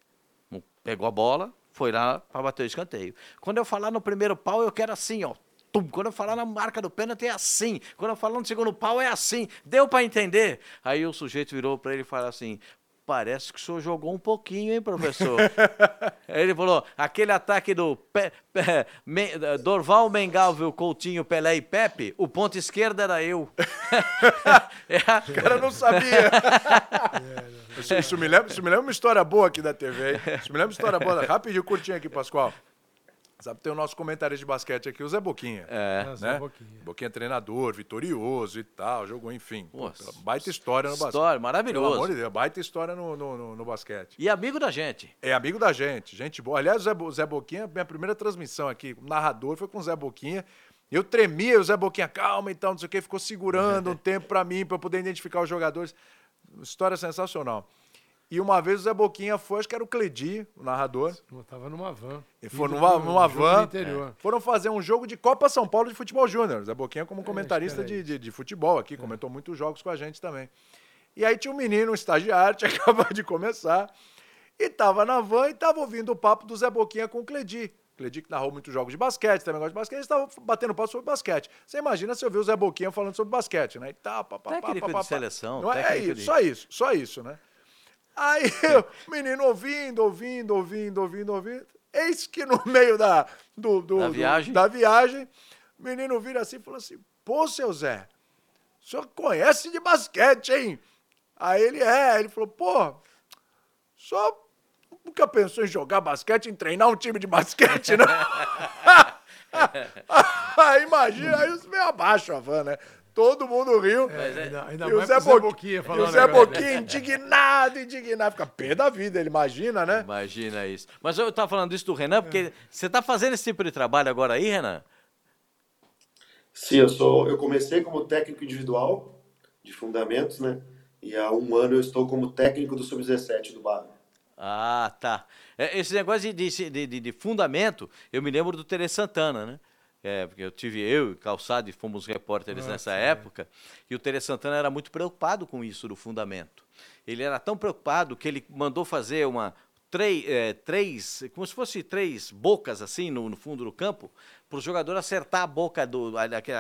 Speaker 3: pegou a bola, foi lá para bater o escanteio. Quando eu falar no primeiro pau, eu quero assim, ó. Tum. Quando eu falar na marca do pênalti é assim. Quando eu falar no segundo pau é assim. Deu para entender? Aí o sujeito virou para ele e falou assim: Parece que o senhor jogou um pouquinho, hein, professor? *laughs* ele falou: aquele ataque do Pe, Pe, Me, Dorval, Mengalvio, Coutinho, Pelé e Pepe, o ponto esquerdo era eu. *laughs* *laughs*
Speaker 1: é O cara não sabia. isso, isso, me lembra, isso me lembra uma história boa aqui da TV, hein? Isso me lembra uma história boa. Rapidinho, curtinho aqui, Pascoal. Sabe, tem o nosso comentarista de basquete aqui, o Zé Boquinha.
Speaker 3: É,
Speaker 1: né? Zé Boquinha. Boquinha é treinador, vitorioso e tal, jogou, enfim. Nossa, baita história no basquete.
Speaker 3: História, maravilhoso. Pelo
Speaker 1: amor de Deus, baita história no, no, no, no, basquete.
Speaker 3: E amigo da gente.
Speaker 1: É amigo da gente, gente boa. Aliás, o Zé, Zé Boquinha, minha primeira transmissão aqui, o narrador foi com o Zé Boquinha. Eu tremia, o Zé Boquinha, calma então, não sei o que, ficou segurando *laughs* um tempo para mim, para eu poder identificar os jogadores. História sensacional. E uma vez o Zé Boquinha foi, acho que era o Cledi, o narrador.
Speaker 2: Eu tava numa van.
Speaker 1: E foi numa, numa van. É. Foram fazer um jogo de Copa São Paulo de futebol júnior. Zé Boquinha como é, comentarista é, de, de, de, futebol aqui, é. comentou muitos jogos com a gente também. E aí tinha um menino, um estagiário, *laughs* tinha acabado de começar, e tava na van e tava ouvindo o papo do Zé Boquinha com o Cledi. Cledi que narrou muitos jogos de basquete, também gosta de basquete, estava batendo papo sobre basquete. Você imagina se eu ver o Zé Boquinha falando sobre basquete, né? E tá, pá, pá,
Speaker 3: técnico pá, pá, pá, de seleção.
Speaker 1: Não é, é isso, de... só isso, só isso, né? Aí o menino ouvindo, ouvindo, ouvindo, ouvindo, ouvindo. Eis que no meio da, do, do,
Speaker 3: da, viagem.
Speaker 1: Do, da viagem, o menino vira assim e fala assim: Pô, seu Zé, o senhor conhece de basquete, hein? Aí ele é, ele falou: Pô, só nunca pensou em jogar basquete, em treinar um time de basquete, né? *laughs* *laughs* aí imagina, aí você meio abaixo a van, né? Todo mundo riu.
Speaker 2: É, ainda, ainda e o Zé, Bo... Boquinha
Speaker 1: falando. E o Zé Boquinha indignado, indignado. Fica pé da vida, ele imagina, né?
Speaker 3: Imagina isso. Mas eu estava falando isso do Renan, porque é. você está fazendo esse tipo de trabalho agora aí, Renan?
Speaker 4: Sim, eu sou. Eu comecei como técnico individual de fundamentos, né? E há um ano eu estou como técnico do Sub-17 do Bar.
Speaker 3: Ah, tá. É, esse negócio de, de, de, de, fundamento, eu me lembro do Tere Santana, né? É, porque eu tive eu e Calçado e fomos repórteres nessa sim. época, e o Tere Santana era muito preocupado com isso do fundamento. Ele era tão preocupado que ele mandou fazer uma três, é, três como se fosse três bocas assim no, no fundo do campo, para o jogador acertar a boca do,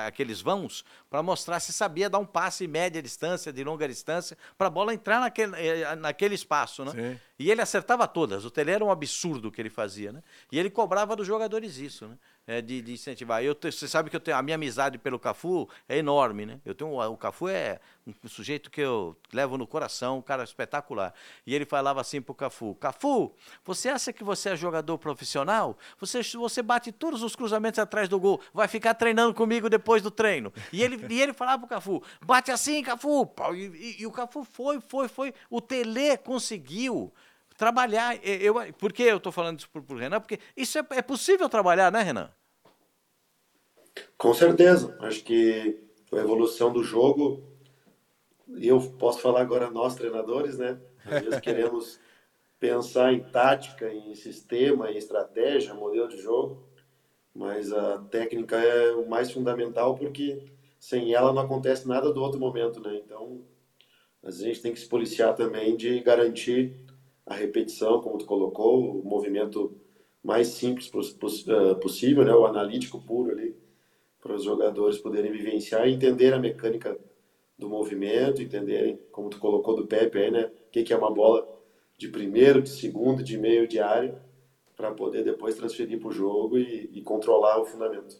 Speaker 3: aqueles vãos para mostrar se sabia dar um passe média distância, de longa distância, para a bola entrar naquele, eh, naquele espaço. Né? Sim. E ele acertava todas. O Tele era um absurdo o que ele fazia. Né? E ele cobrava dos jogadores isso. Né? É, de, de, incentivar. Eu, você sabe que eu tenho, a minha amizade pelo Cafu é enorme, né? Eu tenho, o Cafu é um sujeito que eu levo no coração, um cara espetacular. E ele falava assim pro Cafu: Cafu, você acha que você é jogador profissional? Você, você bate todos os cruzamentos atrás do gol, vai ficar treinando comigo depois do treino. E ele, e ele falava pro Cafu: bate assim, Cafu. E, e, e o Cafu foi, foi, foi. O Tele conseguiu trabalhar. Eu, por que eu estou falando isso para o Renan? Porque isso é, é possível trabalhar, né, Renan?
Speaker 4: Com certeza. Acho que a evolução do jogo, e eu posso falar agora nós treinadores, né? Às vezes *laughs* queremos pensar em tática, em sistema, em estratégia, modelo de jogo, mas a técnica é o mais fundamental porque sem ela não acontece nada do outro momento, né? Então, a gente tem que se policiar também de garantir a repetição, como tu colocou, o movimento mais simples eh, possível, né? O analítico puro ali para os jogadores poderem vivenciar e entender a mecânica do movimento, entenderem, como tu colocou do Pepe aí, né? O que, que é uma bola de primeiro, de segundo, de meio de área, para poder depois transferir para o jogo e, e, controlar o fundamento.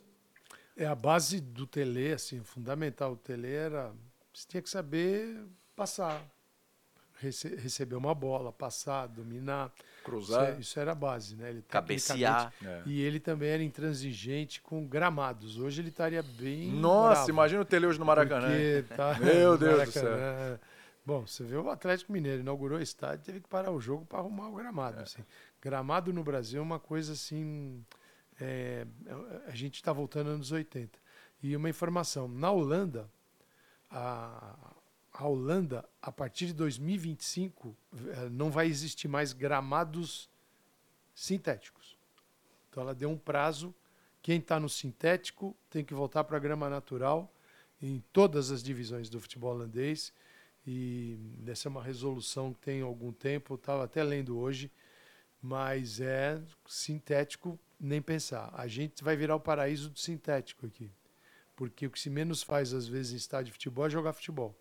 Speaker 2: É a base do tele, assim, fundamental. O tele era. Você tinha que saber passar, rece receber uma bola, passar, dominar.
Speaker 1: Cruzar.
Speaker 2: Isso, é, isso era a base, né? Ele,
Speaker 3: Cabecear.
Speaker 1: É.
Speaker 2: E ele também era intransigente com gramados. Hoje ele estaria bem.
Speaker 1: Nossa,
Speaker 2: bravo,
Speaker 1: imagina o Tele hoje no Maracanã.
Speaker 2: tá- *laughs*
Speaker 1: Meu
Speaker 2: no
Speaker 1: Deus do
Speaker 2: Maracanã. Bom, você vê o Atlético Mineiro inaugurou o estádio, teve que parar o jogo para arrumar o gramado.
Speaker 1: É.
Speaker 2: assim. Gramado no Brasil é uma coisa assim. é, a gente está voltando aos anos 80. E uma informação: na Holanda, a, a Holanda, a partir de 2025, eh, não vai existir mais gramados sintéticos. Então ela deu um prazo. Quem está no sintético tem que voltar para a grama natural em todas as divisões do futebol holandês. E essa é uma resolução que tem algum tempo, estava até lendo hoje, mas é sintético nem pensar. A gente vai virar o paraíso do sintético aqui. Porque o que se menos faz, às vezes, em estádio de futebol é jogar futebol.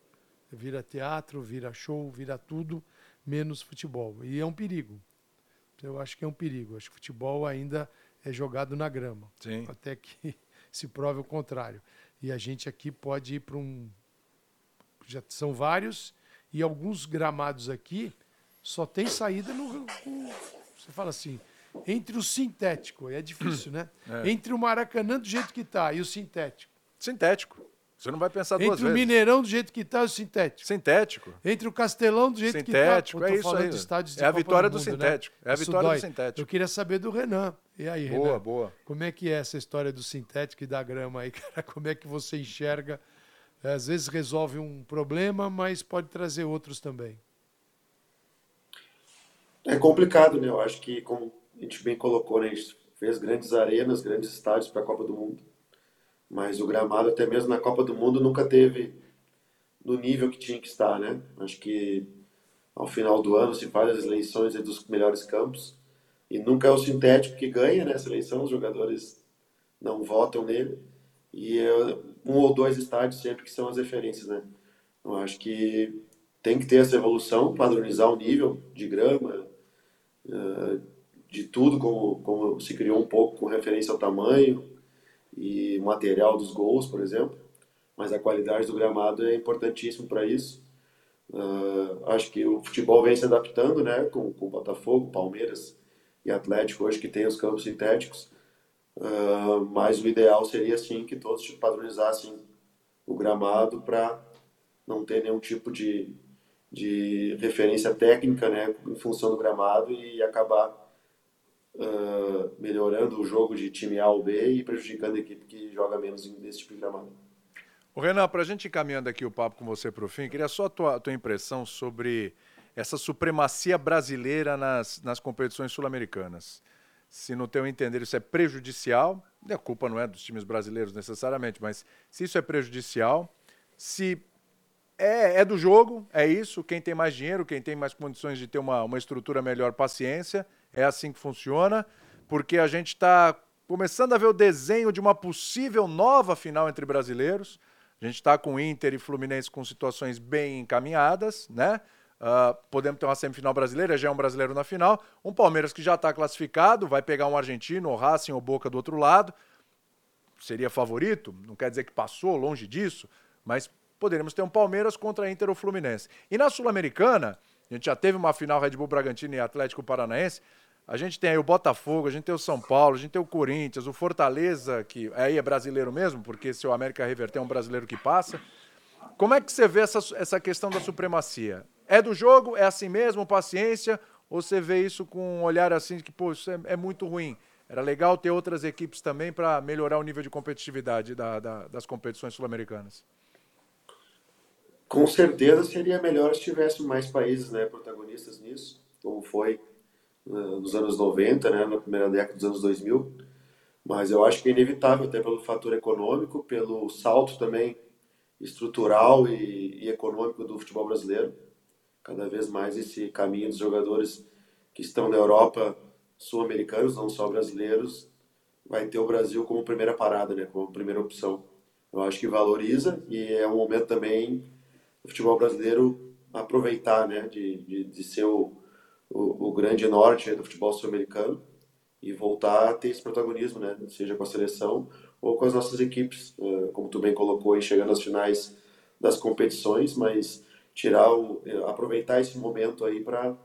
Speaker 2: Vira teatro, vira show, vira tudo, menos futebol. E é um perigo. Eu acho que é um perigo. Acho que futebol ainda é jogado na grama.
Speaker 1: Sim.
Speaker 2: Até que *laughs* se prove o contrário. E a gente aqui pode ir para um. Já são vários, e alguns gramados aqui só tem saída no. Você fala assim, entre o sintético, é difícil, né? *clears throat*
Speaker 1: É.
Speaker 2: Entre o Maracanã do jeito que está e o sintético.
Speaker 1: Sintético. Você não vai pensar duas
Speaker 2: Entre o
Speaker 1: vezes.
Speaker 2: Mineirão do jeito que está e o sintético.
Speaker 1: Sintético.
Speaker 2: Entre o Castelão do jeito
Speaker 1: Sintético,
Speaker 2: que está.
Speaker 1: é isso aí.
Speaker 2: De estádios de
Speaker 1: É a vitória do
Speaker 2: Mundo, né?
Speaker 1: sintético. É a
Speaker 2: Isso
Speaker 1: vitória do
Speaker 2: dói.
Speaker 1: sintético.
Speaker 2: Eu queria saber do Renan. E aí,
Speaker 1: Boa,
Speaker 2: Renan?
Speaker 1: boa.
Speaker 2: Como é que é essa história do sintético e da grama aí, *laughs* cara? Como é que você enxerga? Às vezes resolve um problema, mas pode trazer outros também.
Speaker 4: É complicado, né? Eu acho que, como a gente bem colocou, né? A gente fez grandes arenas, grandes estádios para a Copa do Mundo. Mas o gramado, até mesmo na Copa do Mundo, nunca teve no nível que tinha que estar, né? Acho que ao final do ano se faz as eleições aí dos melhores campos e nunca é o sintético que ganha nessa eleição, os jogadores não votam nele e é um ou dois estádios sempre que são as referências, né? Eu acho que tem que ter essa evolução, padronizar o nível de grama, eh, de tudo, como, como se criou um pouco com referência ao tamanho e material dos gols, por exemplo. Mas a qualidade do gramado é importantíssimo para isso. Ah, acho que o futebol vem se adaptando, né, com, com Botafogo, Palmeiras e Atlético hoje que tem os campos sintéticos. Ah, mas o ideal seria sim que todos padronizassem o gramado para não ter nenhum tipo de, de referência técnica, né, em função do gramado e acabar ah, melhorando o jogo de time A ou B e prejudicando a equipe que joga menos nesse tipo de gramado.
Speaker 1: Renan, para a gente ir caminhando aqui o papo com você para o fim, queria só a tua, tua impressão sobre essa supremacia brasileira nas, nas competições sul-americanas. Se no teu entender isso é prejudicial, a culpa não é dos times brasileiros necessariamente, mas se isso é prejudicial, se é, é do jogo, é isso, quem tem mais dinheiro, quem tem mais condições de ter uma, uma estrutura melhor, paciência, é assim que funciona, porque a gente está começando a ver o desenho de uma possível nova final entre brasileiros. A gente está com Inter e Fluminense com situações bem encaminhadas, né? Ah, podemos ter uma semifinal brasileira, já é um brasileiro na final. Um Palmeiras que já está classificado, vai pegar um argentino, o Racing ou Boca do outro lado. Seria favorito, não quer dizer que passou, longe disso, mas poderíamos ter um Palmeiras contra Inter ou Fluminense. E na Sul-Americana, a gente já teve uma final Red Bull Bragantino e Atlético Paranaense. A gente tem aí o Botafogo, a gente tem o São Paulo, a gente tem o Corinthians, o Fortaleza, que aí é brasileiro mesmo, porque se o América reverter é um brasileiro que passa. Como é que você vê essa, essa questão da supremacia? É do jogo? É assim mesmo? Paciência? Ou você vê isso com um olhar assim de que, pô, isso é, é muito ruim? Era legal ter outras equipes também para melhorar o nível de competitividade da- da- das competições sul-americanas.
Speaker 4: Com certeza seria melhor se tivesse mais países né, protagonistas nisso, como foi eh, nos anos 90, né, na primeira década dos anos 2000. Mas eu acho que é inevitável, até pelo fator econômico, pelo salto também estrutural e, e econômico do futebol brasileiro. Cada vez mais esse caminho dos jogadores que estão na Europa, sul-americanos, não só brasileiros, vai ter o Brasil como primeira parada, né, como primeira opção. Eu acho que valoriza e é um momento também o futebol brasileiro aproveitar, né, de, de, de ser o, o, o grande norte do futebol sul-americano e voltar a ter esse protagonismo, né, seja com a seleção ou com as nossas equipes, eh, como tu bem colocou, aí, chegando às finais das competições, mas tirar o, aproveitar esse momento aí para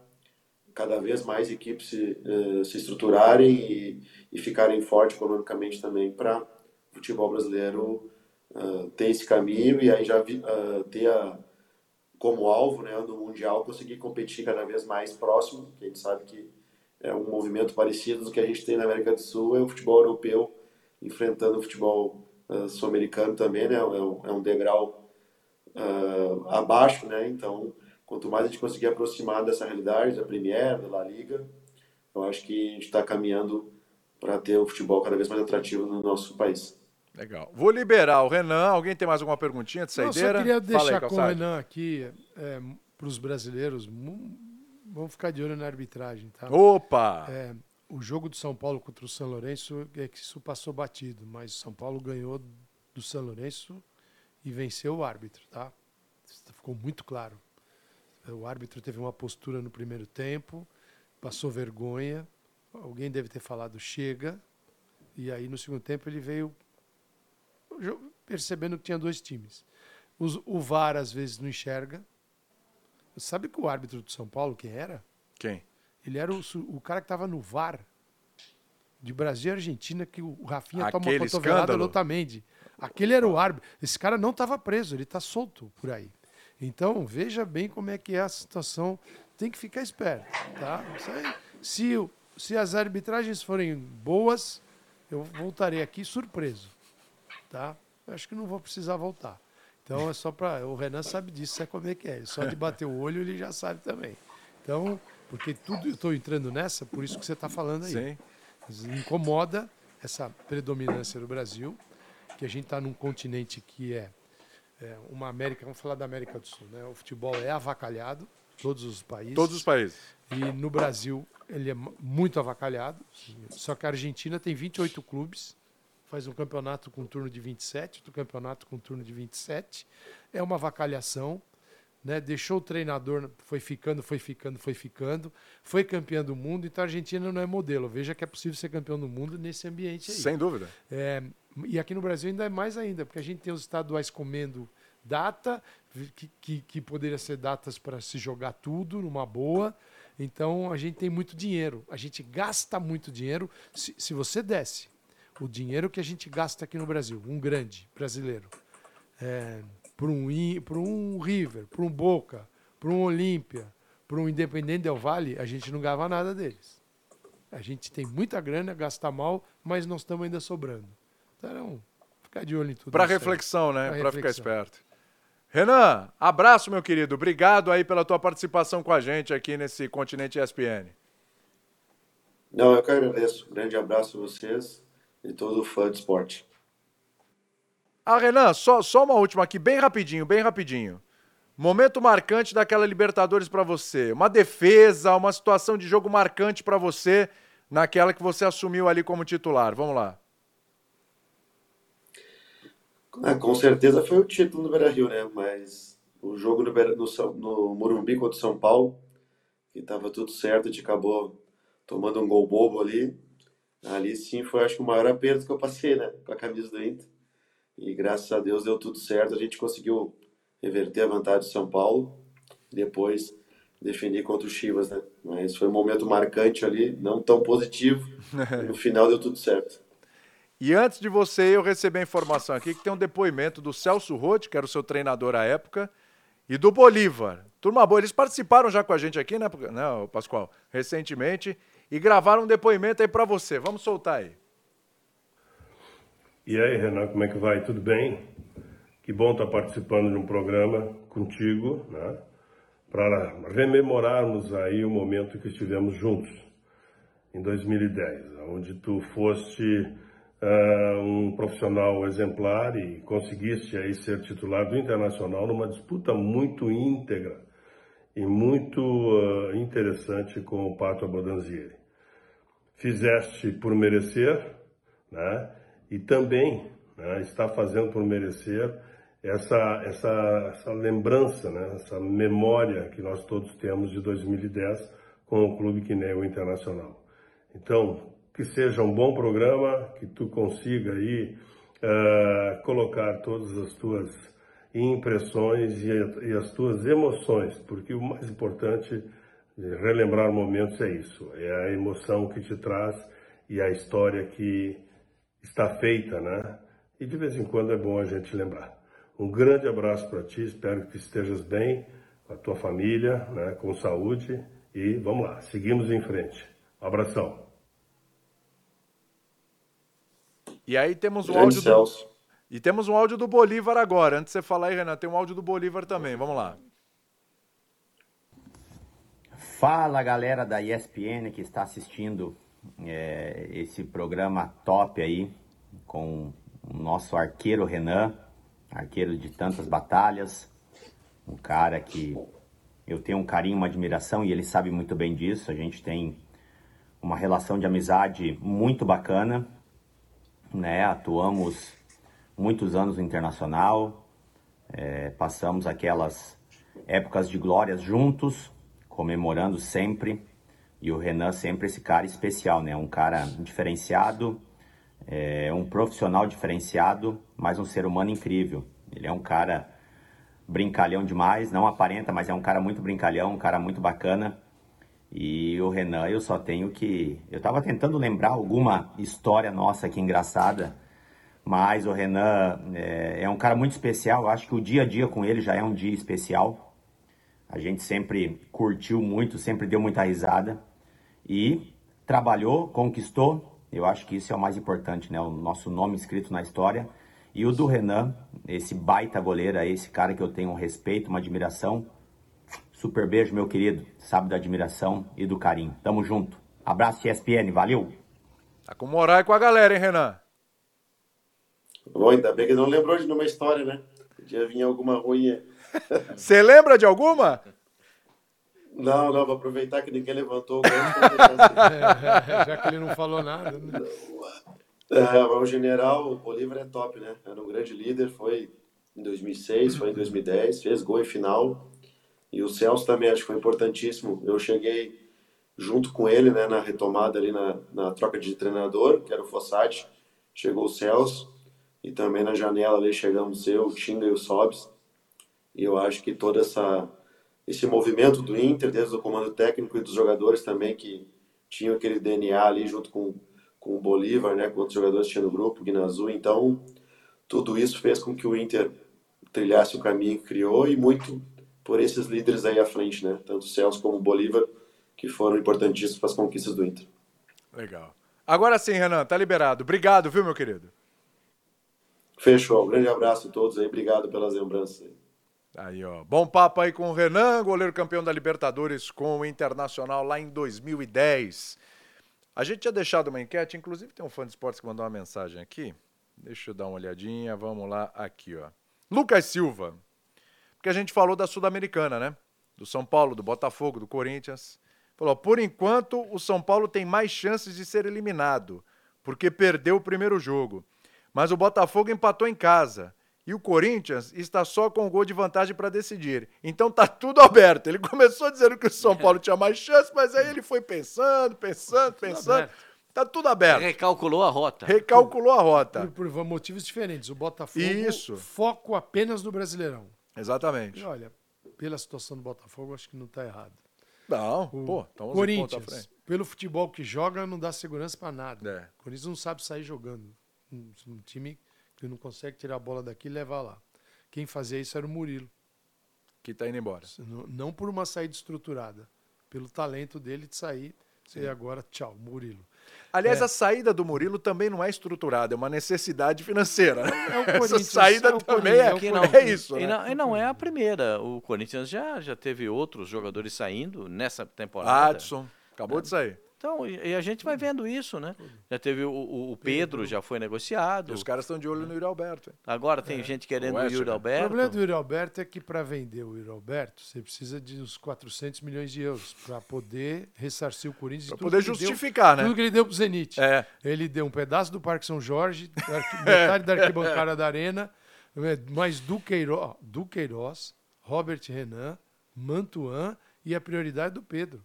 Speaker 4: cada vez mais equipes se, uh, se estruturarem e, e, ficarem fortes economicamente também para o futebol brasileiro uh, ter esse caminho e aí já uh, ter a, como alvo né, no Mundial conseguir competir cada vez mais próximo, que a gente sabe que é um movimento parecido do que a gente tem na América do Sul, é o futebol europeu enfrentando o futebol sul-americano também, né, é um, é um degrau abaixo, né, então quanto mais a gente conseguir aproximar dessa realidade, da Premier, da La Liga, eu acho que a gente está caminhando para ter o futebol cada vez mais atrativo no nosso país.
Speaker 1: Legal. Vou liberar o Renan. Alguém tem mais alguma perguntinha de saideira?
Speaker 2: Não, só queria deixar aí, com o Renan aqui, é, para os brasileiros, vamos ficar de olho na arbitragem, tá?
Speaker 1: Opa!
Speaker 2: É, o jogo do São Paulo contra o São Lourenço, é que isso passou batido, mas o São Paulo ganhou do São Lourenço e venceu o árbitro, tá? Isso ficou muito claro. O árbitro teve uma postura no primeiro tempo, passou vergonha. Alguém deve ter falado chega. E aí no segundo tempo ele veio percebendo que tinha dois times. O VAR às vezes não enxerga. Sabe que o árbitro do São Paulo quem era?
Speaker 1: Quem?
Speaker 2: Ele era o, o cara que estava no VAR de Brasil e Argentina que o Rafinha
Speaker 1: Aquele
Speaker 2: toma uma cotovelada no Otamendi. Aquele era o árbitro. Esse cara não estava preso, ele está solto por aí. Então, veja bem como é que é a situação. Tem que ficar esperto, tá? Se, se as arbitragens forem boas, eu voltarei aqui surpreso, tá? Eu acho que não vou precisar voltar. Então, é só para... O Renan sabe disso, sabe como é que é. Só de bater o olho, ele já sabe também. Então, porque tudo... Eu estou entrando nessa, por isso que você está falando aí. Sim. Incomoda essa predominância do Brasil, que a gente está num continente que é é, uma América, vamos falar da América do Sul, né? O futebol é avacalhado, todos os países.
Speaker 1: Todos os países.
Speaker 2: E no Brasil ele é muito avacalhado. Só que a Argentina tem 28 clubes, faz um campeonato com turno de 27, outro campeonato com turno de 27. É uma avacalhação. Né, deixou o treinador, foi ficando, foi ficando, foi ficando, foi campeão do mundo, então a Argentina não é modelo. Veja que é possível ser campeão do mundo nesse ambiente aí.
Speaker 1: Sem dúvida.
Speaker 2: É, e aqui no Brasil ainda é mais ainda, porque a gente tem os estaduais comendo data, que, que, que poderia ser datas para se jogar tudo numa boa. Então a gente tem muito dinheiro, a gente gasta muito dinheiro. Se, se você desse o dinheiro que a gente gasta aqui no Brasil, um grande brasileiro, é, para um, um River, para um Boca, para um Olímpia, para um Independente Del Vale, a gente não ganhava nada deles. A gente tem muita grana, gasta mal, mas nós estamos ainda sobrando. Então, ficar de olho em tudo.
Speaker 1: Para reflexão, né? Para ficar esperto. Renan, abraço, meu querido. Obrigado aí pela tua participação com a gente aqui nesse Continente ESPN.
Speaker 4: Não, eu que agradeço. grande abraço a vocês e todo fã de esporte.
Speaker 1: Ah, Renan, só, só uma última aqui, bem rapidinho, bem rapidinho. Momento marcante daquela Libertadores para você. Uma defesa, uma situação de jogo marcante para você naquela que você assumiu ali como titular. Vamos lá.
Speaker 4: Ah, com certeza foi o título do Beira-Rio, né? Mas o jogo no, no, no Morumbi contra o São Paulo, que estava tudo certo, a gente acabou tomando um gol bobo ali. Ali sim foi, acho que, o maior aperto que eu passei, né? Com a camisa do Inter. E graças a Deus deu tudo certo. A gente conseguiu reverter a vantagem do São Paulo. Depois definir contra o Chivas, né? Mas foi um momento marcante ali, não tão positivo. *laughs* no final deu tudo certo.
Speaker 1: E antes de você eu receber a informação aqui que tem um depoimento do Celso Roth, que era o seu treinador à época, e do Bolívar. Turma boa, eles participaram já com a gente aqui, né, né Pascoal? Recentemente, e gravaram um depoimento aí para você. Vamos soltar aí.
Speaker 5: E aí, Renan, como é que vai? Tudo bem? Que bom estar participando de um programa contigo, né? Para rememorarmos aí o momento que estivemos juntos em 2010, onde tu foste uh, um profissional exemplar e conseguisse aí ser titular do Internacional numa disputa muito íntegra e muito uh, interessante com o Pato Abodanzieri. Fizeste por merecer, né? E também né, está fazendo por merecer essa, essa, essa lembrança, né, essa memória que nós todos temos de 2010 com o clube o Internacional. Então, que seja um bom programa, que tu consiga aí uh, colocar todas as tuas impressões e, e as tuas emoções, porque o mais importante relembrar momentos é isso, é a emoção que te traz e a história que está feita, né? E de vez em quando é bom a gente lembrar. Um grande abraço para ti, espero que estejas bem, com a tua família, né, com saúde e vamos lá, seguimos em frente. Um abração.
Speaker 1: E aí temos um áudio do,
Speaker 4: Celso.
Speaker 1: e temos um áudio do Bolívar agora. Antes de você falar aí, Renan, tem um áudio do Bolívar também. Vamos lá.
Speaker 6: Fala galera da ESPN que está assistindo é, esse programa top aí com o nosso arqueiro Renan, arqueiro de tantas batalhas, um cara que eu tenho um carinho, uma admiração e ele sabe muito bem disso. A gente tem uma relação de amizade muito bacana, né? Atuamos muitos anos no internacional, é, passamos aquelas épocas de glórias juntos, comemorando sempre. E o Renan sempre esse cara especial, né? Um cara diferenciado, é, um profissional diferenciado, mas um ser humano incrível. Ele é um cara brincalhão demais, não aparenta, mas é um cara muito brincalhão, um cara muito bacana. E o Renan, eu só tenho que. Eu tava tentando lembrar alguma história nossa aqui engraçada, mas o Renan é, é um cara muito especial. Eu acho que o dia a dia com ele já é um dia especial. A gente sempre curtiu muito, sempre deu muita risada e trabalhou, conquistou. Eu acho que isso é o mais importante, né? O nosso nome escrito na história. E o do Renan, esse baita goleiro aí, esse cara que eu tenho um respeito, uma admiração. Super beijo, meu querido. Sabe da admiração e do carinho. Tamo junto. Abraço ESPN, valeu!
Speaker 1: Tá com moral aí com a galera, hein, Renan?
Speaker 4: Bom, ainda bem que não lembrou de nenhuma história, né? Podia vir alguma ruim.
Speaker 1: Você lembra de alguma?
Speaker 4: Não, não, vou aproveitar que ninguém levantou o *laughs* assim. *laughs*
Speaker 2: Já que ele não falou nada. Né?
Speaker 4: É, o general, o Bolívar é top, né? Era um grande líder, foi em 2006, foi em 2010, fez gol em final. E o Celso também acho que foi importantíssimo. Eu cheguei junto com ele, né, na retomada ali na, na troca de treinador, que era o Fossati. Chegou o Celso e também na janela ali chegamos eu, o Tinga e o Sobs. E eu acho que toda essa esse movimento do Inter, desde o comando técnico e dos jogadores também que tinham aquele DNA ali junto com com o Bolívar, né, com outros jogadores que tinha no grupo, Guinazu, então tudo isso fez com que o Inter trilhasse o caminho que criou e muito por esses líderes aí à frente, né, tanto o Celso como o Bolívar, que foram importantíssimos para as conquistas do Inter.
Speaker 1: Legal. Agora sim, Renan, tá liberado. Obrigado, viu, meu querido?
Speaker 4: Fechou. Um grande abraço a todos aí. Obrigado pelas lembranças aí.
Speaker 1: Aí, ó. Bom papo aí com o Renan, goleiro campeão da Libertadores com o Internacional lá em 2010. A gente tinha deixado uma enquete, inclusive tem um fã de esportes que mandou uma mensagem aqui. Deixa eu dar uma olhadinha, vamos lá, aqui, ó. Lucas Silva. Porque a gente falou da Sul-Americana, né? Do São Paulo, do Botafogo, do Corinthians. Falou, por enquanto, o São Paulo tem mais chances de ser eliminado, porque perdeu o primeiro jogo. Mas o Botafogo empatou em casa. E o Corinthians está só com um gol de vantagem para decidir. Então tá tudo aberto. Ele começou dizendo que o São Paulo tinha mais chance, mas aí ele foi pensando, pensando, pensando. Tá tudo aberto.
Speaker 3: Recalculou a rota.
Speaker 1: Recalculou a rota.
Speaker 2: Por, por motivos diferentes. O Botafogo,
Speaker 1: Isso.
Speaker 2: foco apenas no Brasileirão.
Speaker 1: Exatamente.
Speaker 2: E olha, pela situação do Botafogo, acho que não está errado.
Speaker 1: Não,
Speaker 2: O
Speaker 1: pô, estamos ponta à
Speaker 2: Corinthians,
Speaker 1: frente.
Speaker 2: pelo futebol que joga, não dá segurança para nada.
Speaker 1: É.
Speaker 2: O Corinthians não sabe sair jogando. Um, um time que não consegue tirar a bola daqui e levar lá. Quem fazia isso era o Murilo.
Speaker 1: Que tá indo embora.
Speaker 2: Não, não por uma saída estruturada, pelo talento dele de sair. E agora, tchau, Murilo.
Speaker 1: Aliás,
Speaker 2: É.
Speaker 1: a saída do Murilo também não é estruturada, é uma necessidade financeira. né?
Speaker 2: É o
Speaker 1: Essa saída
Speaker 2: é o
Speaker 1: também é,
Speaker 2: é
Speaker 3: não-
Speaker 1: é isso,
Speaker 3: E
Speaker 1: né?
Speaker 3: não, e não é a primeira. O Corinthians já, já teve outros jogadores saindo nessa temporada.
Speaker 1: Adson, acabou de sair.
Speaker 3: Então, e, e a gente vai vendo isso, né? Já teve o, o- o Pedro, já foi
Speaker 1: E
Speaker 3: negociado.
Speaker 1: os caras estão de olho no Yuri Alberto. hein?
Speaker 3: Agora tem gente querendo
Speaker 1: O
Speaker 3: o
Speaker 1: Wesley,
Speaker 3: Yuri
Speaker 1: né?
Speaker 2: O problema
Speaker 3: Alberto.
Speaker 2: do Yuri Alberto é que para vender o Yuri Alberto, você precisa de uns 400 milhões de euros para poder ressarcir o Corinthians. tudo
Speaker 1: poder
Speaker 2: que deu-
Speaker 1: justificar, né?
Speaker 2: Tudo que ele deu pro Zenit.
Speaker 1: É.
Speaker 2: Ele deu um pedaço do Parque São Jorge, *laughs* metade da arquibancada da Arena, é, mais Duqueiroz, Duqueiroz, Robert Renan, Mantuan e a prioridade do Pedro.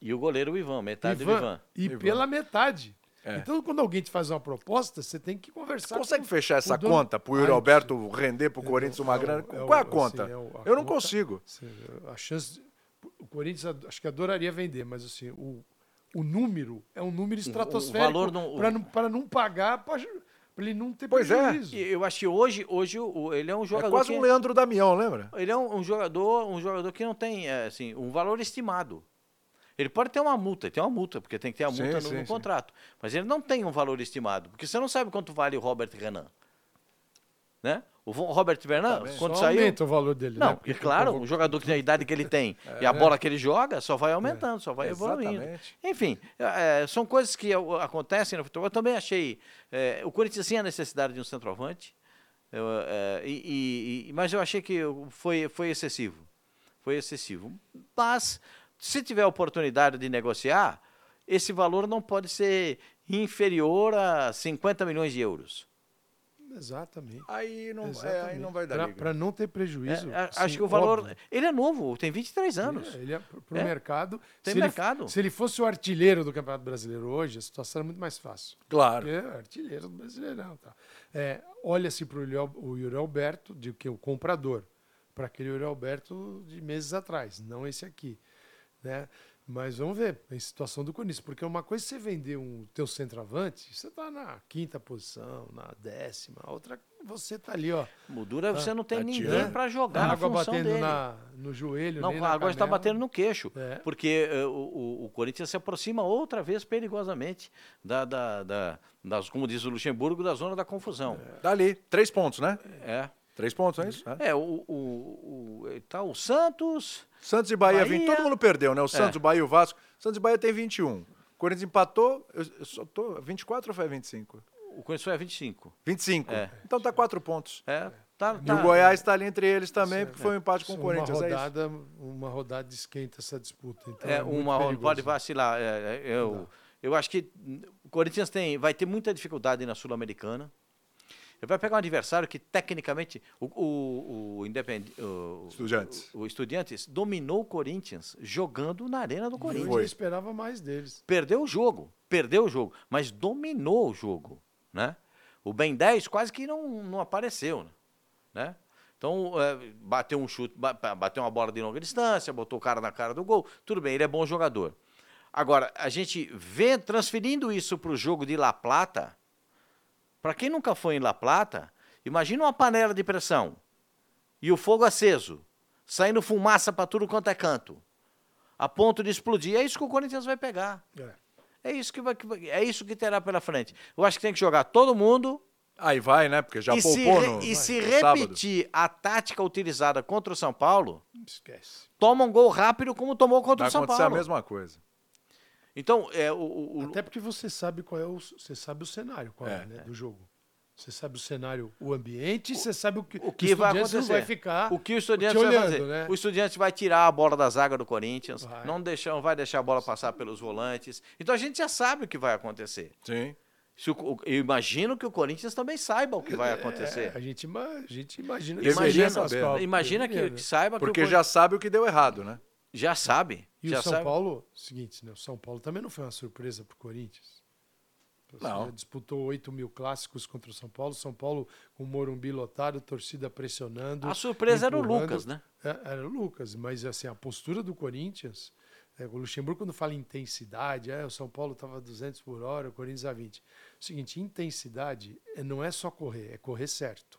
Speaker 3: E o goleiro o Ivan, metade do Ivan.
Speaker 2: E
Speaker 1: Ivan.
Speaker 2: pela metade.
Speaker 1: É.
Speaker 2: Então, quando alguém te faz uma proposta, você tem que conversar.
Speaker 1: Você consegue
Speaker 2: com
Speaker 1: fechar
Speaker 2: o
Speaker 1: essa
Speaker 2: dono-
Speaker 1: conta pro Yuri
Speaker 2: Ah,
Speaker 1: Alberto render pro
Speaker 2: é,
Speaker 1: Corinthians
Speaker 2: é
Speaker 1: uma
Speaker 2: o-
Speaker 1: grana?
Speaker 2: é o-
Speaker 1: Qual é a
Speaker 2: assim,
Speaker 1: conta?
Speaker 2: é o- a
Speaker 1: Eu não
Speaker 2: conta-
Speaker 1: consigo.
Speaker 2: Assim, A chance. O Corinthians acho que adoraria vender, mas assim, o, o número é um número estratosférico
Speaker 3: valor não-
Speaker 2: para não, pra não pagar, para ele não ter
Speaker 1: Pois é.
Speaker 2: prejuízo.
Speaker 3: E eu acho que hoje, hoje o- o- ele é um
Speaker 1: É
Speaker 3: jogador
Speaker 1: quase
Speaker 3: que,
Speaker 1: um Leandro Damião, lembra?
Speaker 3: ele é um, um jogador, um jogador que não tem é, assim um valor estimado. Ele pode ter uma multa, ele tem uma multa, porque tem que ter a
Speaker 1: Sim,
Speaker 3: multa no,
Speaker 1: sim,
Speaker 3: no
Speaker 1: sim.
Speaker 3: contrato. Mas ele não tem um valor estimado, porque você não sabe quanto vale o Robert Renan. Né? O Robert Renan,
Speaker 1: bem.
Speaker 3: quando
Speaker 2: Só
Speaker 3: saiu.
Speaker 2: aumenta o valor dele,
Speaker 3: Não,
Speaker 2: né?
Speaker 3: porque claro, um jogador que tem a idade que ele tem *laughs* e a bola que ele joga só vai aumentando, só vai evoluindo.
Speaker 1: Exatamente.
Speaker 3: Enfim, é, são coisas que acontecem no futebol. Eu também achei. é, o Corinthians tinha a necessidade de um centroavante, eu, é, e- e- mas eu achei que foi, foi excessivo. Foi excessivo. Mas, se tiver oportunidade de negociar, esse valor não pode ser inferior a 50 milhões de euros.
Speaker 2: Exatamente.
Speaker 1: Aí não, é, aí
Speaker 2: Exatamente.
Speaker 1: não vai dar
Speaker 2: pra não ter prejuízo.
Speaker 3: É, a-
Speaker 2: assim,
Speaker 3: acho que o valor.
Speaker 2: óbvio.
Speaker 3: Ele é novo, tem 23 anos.
Speaker 2: Ele, ele é pro
Speaker 3: É.
Speaker 2: mercado.
Speaker 3: Tem
Speaker 2: se ele-
Speaker 3: mercado.
Speaker 2: se ele fosse o artilheiro do Campeonato Brasileiro hoje, a situação era muito mais fácil.
Speaker 1: Claro.
Speaker 2: Porque é artilheiro do Brasileirão. Tá. É, Olha-se para o Yuri Alberto, de que o comprador, para aquele Yuri Alberto de meses atrás, não esse aqui. Né? Mas vamos ver a situação do Corinthians, porque uma coisa é você vender um teu centroavante, você está na quinta posição, na décima, a outra você está ali, ó.
Speaker 3: O duro é você não tem
Speaker 1: tá
Speaker 3: ninguém para jogar
Speaker 2: a
Speaker 3: na
Speaker 2: água
Speaker 3: função
Speaker 2: batendo
Speaker 3: dele.
Speaker 2: na, no joelho,
Speaker 3: Não,
Speaker 2: nem na
Speaker 3: agora está batendo no queixo.
Speaker 2: É.
Speaker 3: Porque eh, o, o- Corinthians se aproxima outra vez perigosamente da, da, da- das, como diz o Luxemburgo, da zona da confusão.
Speaker 1: Dali, três pontos, né?
Speaker 3: É.
Speaker 1: Três pontos, é isso? É.
Speaker 3: É, o, o, o, tá o Santos.
Speaker 1: Santos e Bahia,
Speaker 3: Bahia.
Speaker 1: 20. Todo mundo perdeu, né? O Santos, o Bahia e o Vasco. Santos e Bahia tem 21. O Corinthians empatou, eu, eu só tô. 24 ou foi 25?
Speaker 3: O Corinthians foi a 25.
Speaker 1: 25.
Speaker 3: É.
Speaker 1: Então tá quatro pontos.
Speaker 3: É, tá,
Speaker 1: E
Speaker 3: tá.
Speaker 1: o Goiás está ali entre eles também, porque foi um empate com o
Speaker 2: Uma
Speaker 1: Corinthians. É isso.
Speaker 2: rodada, uma rodada esquenta essa disputa. Então
Speaker 3: É,
Speaker 2: é
Speaker 3: uma
Speaker 2: perigoso.
Speaker 3: pode vacilar. é, é, eu, eu acho que o Corinthians tem, vai ter muita dificuldade na Sul-Americana. Ele vai pegar um adversário que, tecnicamente, o, o, o, Independ- o-
Speaker 1: Estudiantes.
Speaker 3: O, o Estudiantes dominou o Corinthians jogando na arena do
Speaker 2: Eu
Speaker 3: Corinthians.
Speaker 2: já esperava mais deles.
Speaker 3: Perdeu o jogo, perdeu o jogo, mas dominou o jogo, né? O Ben 10 quase que não, não apareceu, né? Então, é, bateu um chute, ba- bateu uma bola de longa distância, botou o cara na cara do gol, tudo bem, ele é bom jogador. Agora, a gente vê transferindo isso para o jogo de La Plata, para quem nunca foi em La Plata, imagina uma panela de pressão e o fogo aceso, saindo fumaça para tudo quanto é canto, a ponto de explodir. É isso que o Corinthians vai pegar.
Speaker 2: É.
Speaker 3: É isso que vai, vai- é isso que terá pela frente. Eu acho que tem que jogar todo mundo
Speaker 1: Aí vai, né? Porque já
Speaker 3: e se,
Speaker 1: poupou
Speaker 3: re-
Speaker 1: no,
Speaker 3: e se
Speaker 1: no sábado.
Speaker 3: repetir a tática utilizada contra o São Paulo,
Speaker 2: Esquece.
Speaker 3: toma um gol rápido como tomou contra
Speaker 1: Vai
Speaker 3: o São
Speaker 1: acontecer
Speaker 3: Paulo.
Speaker 1: a mesma coisa.
Speaker 3: Então, é, o, o- o-
Speaker 2: Até porque você sabe qual é o, você sabe o cenário qual é,
Speaker 1: É.
Speaker 2: né, do jogo. Você sabe o cenário, o ambiente, você sabe o que,
Speaker 3: o que vai
Speaker 2: Estudiantes
Speaker 3: acontecer.
Speaker 2: vai ficar.
Speaker 3: o que o Estudiantes
Speaker 2: te
Speaker 3: vai
Speaker 2: olhando,
Speaker 3: fazer?
Speaker 2: né?
Speaker 3: O Estudiantes vai tirar a bola da zaga do Corinthians,
Speaker 2: Vai.
Speaker 3: não, deixar, não vai deixar a bola passar pelos volantes. Então a gente já sabe o que vai acontecer.
Speaker 1: Sim.
Speaker 3: O- o- eu imagino que o Corinthians também saiba o que vai
Speaker 2: É,
Speaker 3: acontecer.
Speaker 2: a, gente, a gente imagina.
Speaker 3: Imagina,
Speaker 1: saber?
Speaker 3: Imagina que, que
Speaker 2: né?
Speaker 3: saiba
Speaker 1: Porque
Speaker 3: que o
Speaker 1: já sabe o que deu errado, né?
Speaker 3: Já sabe.
Speaker 2: E
Speaker 3: já
Speaker 2: o São
Speaker 3: sabe.
Speaker 2: Paulo, seguinte, né, o São Paulo também não foi uma surpresa para o Corinthians.
Speaker 1: Não.
Speaker 2: disputou 8 mil clássicos contra o São Paulo. São Paulo com o Morumbi lotado, torcida pressionando.
Speaker 3: A surpresa era o. Lucas, né?
Speaker 2: É, era o Lucas, mas assim, a postura do Corinthians, é, o Luxemburgo quando fala intensidade, é, o São Paulo estava a 200 por hora, o Corinthians a 20. O seguinte, intensidade é, não é só correr, é correr certo.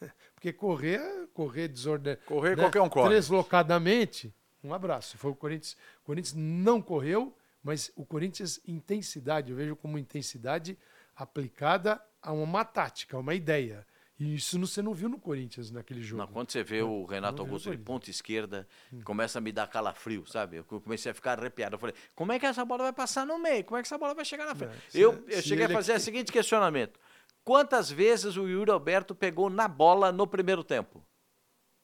Speaker 2: *laughs* Porque correr, é correr desordenado.
Speaker 1: Correr, qualquer um corre.
Speaker 2: Deslocadamente, um abraço. Foi o Corinthians. O Corinthians não correu, mas o Corinthians, intensidade, eu vejo como intensidade aplicada a uma tática, a uma ideia. E isso não- você não viu no Corinthians naquele jogo.
Speaker 3: Não, quando você vê o Renato
Speaker 2: não
Speaker 3: Augusto de ponta esquerda, começa a me dar calafrio, sabe? Eu comecei a ficar arrepiado. Eu falei, como é que essa bola vai passar no meio? Como é que essa bola vai chegar na frente?
Speaker 2: Não,
Speaker 3: eu eu cheguei a fazer o seguinte questionamento. Quantas vezes o Yuri Alberto pegou na bola no primeiro tempo?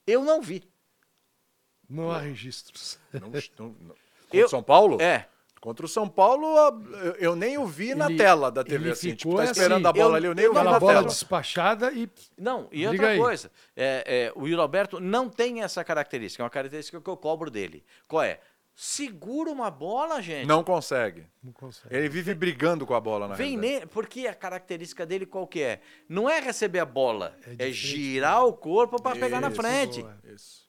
Speaker 3: Eu não vi.
Speaker 2: Não há registros.
Speaker 1: Não, não, não. Contra
Speaker 3: Eu-
Speaker 1: o São Paulo?
Speaker 3: É.
Speaker 1: Contra o São Paulo, eu, eu nem o vi na
Speaker 2: Ele-
Speaker 1: tela da TV, assim. Tipo, tá esperando
Speaker 2: assim,
Speaker 1: a bola
Speaker 3: eu-
Speaker 1: ali, eu nem o vi na
Speaker 2: bola
Speaker 1: tela.
Speaker 2: despachada e
Speaker 3: Não, e outra
Speaker 2: aí.
Speaker 3: coisa, é, é, o Yuri Alberto não tem essa característica, é uma característica que eu cobro dele. Qual é? segura uma bola, gente.
Speaker 1: Não consegue.
Speaker 2: Não consegue.
Speaker 1: Ele vive brigando com a bola na
Speaker 3: Vem ne... Porque a característica dele qual que é? Não é receber a bola,
Speaker 2: É
Speaker 3: é, girar o corpo para pegar na frente.
Speaker 2: Boa.
Speaker 1: Isso.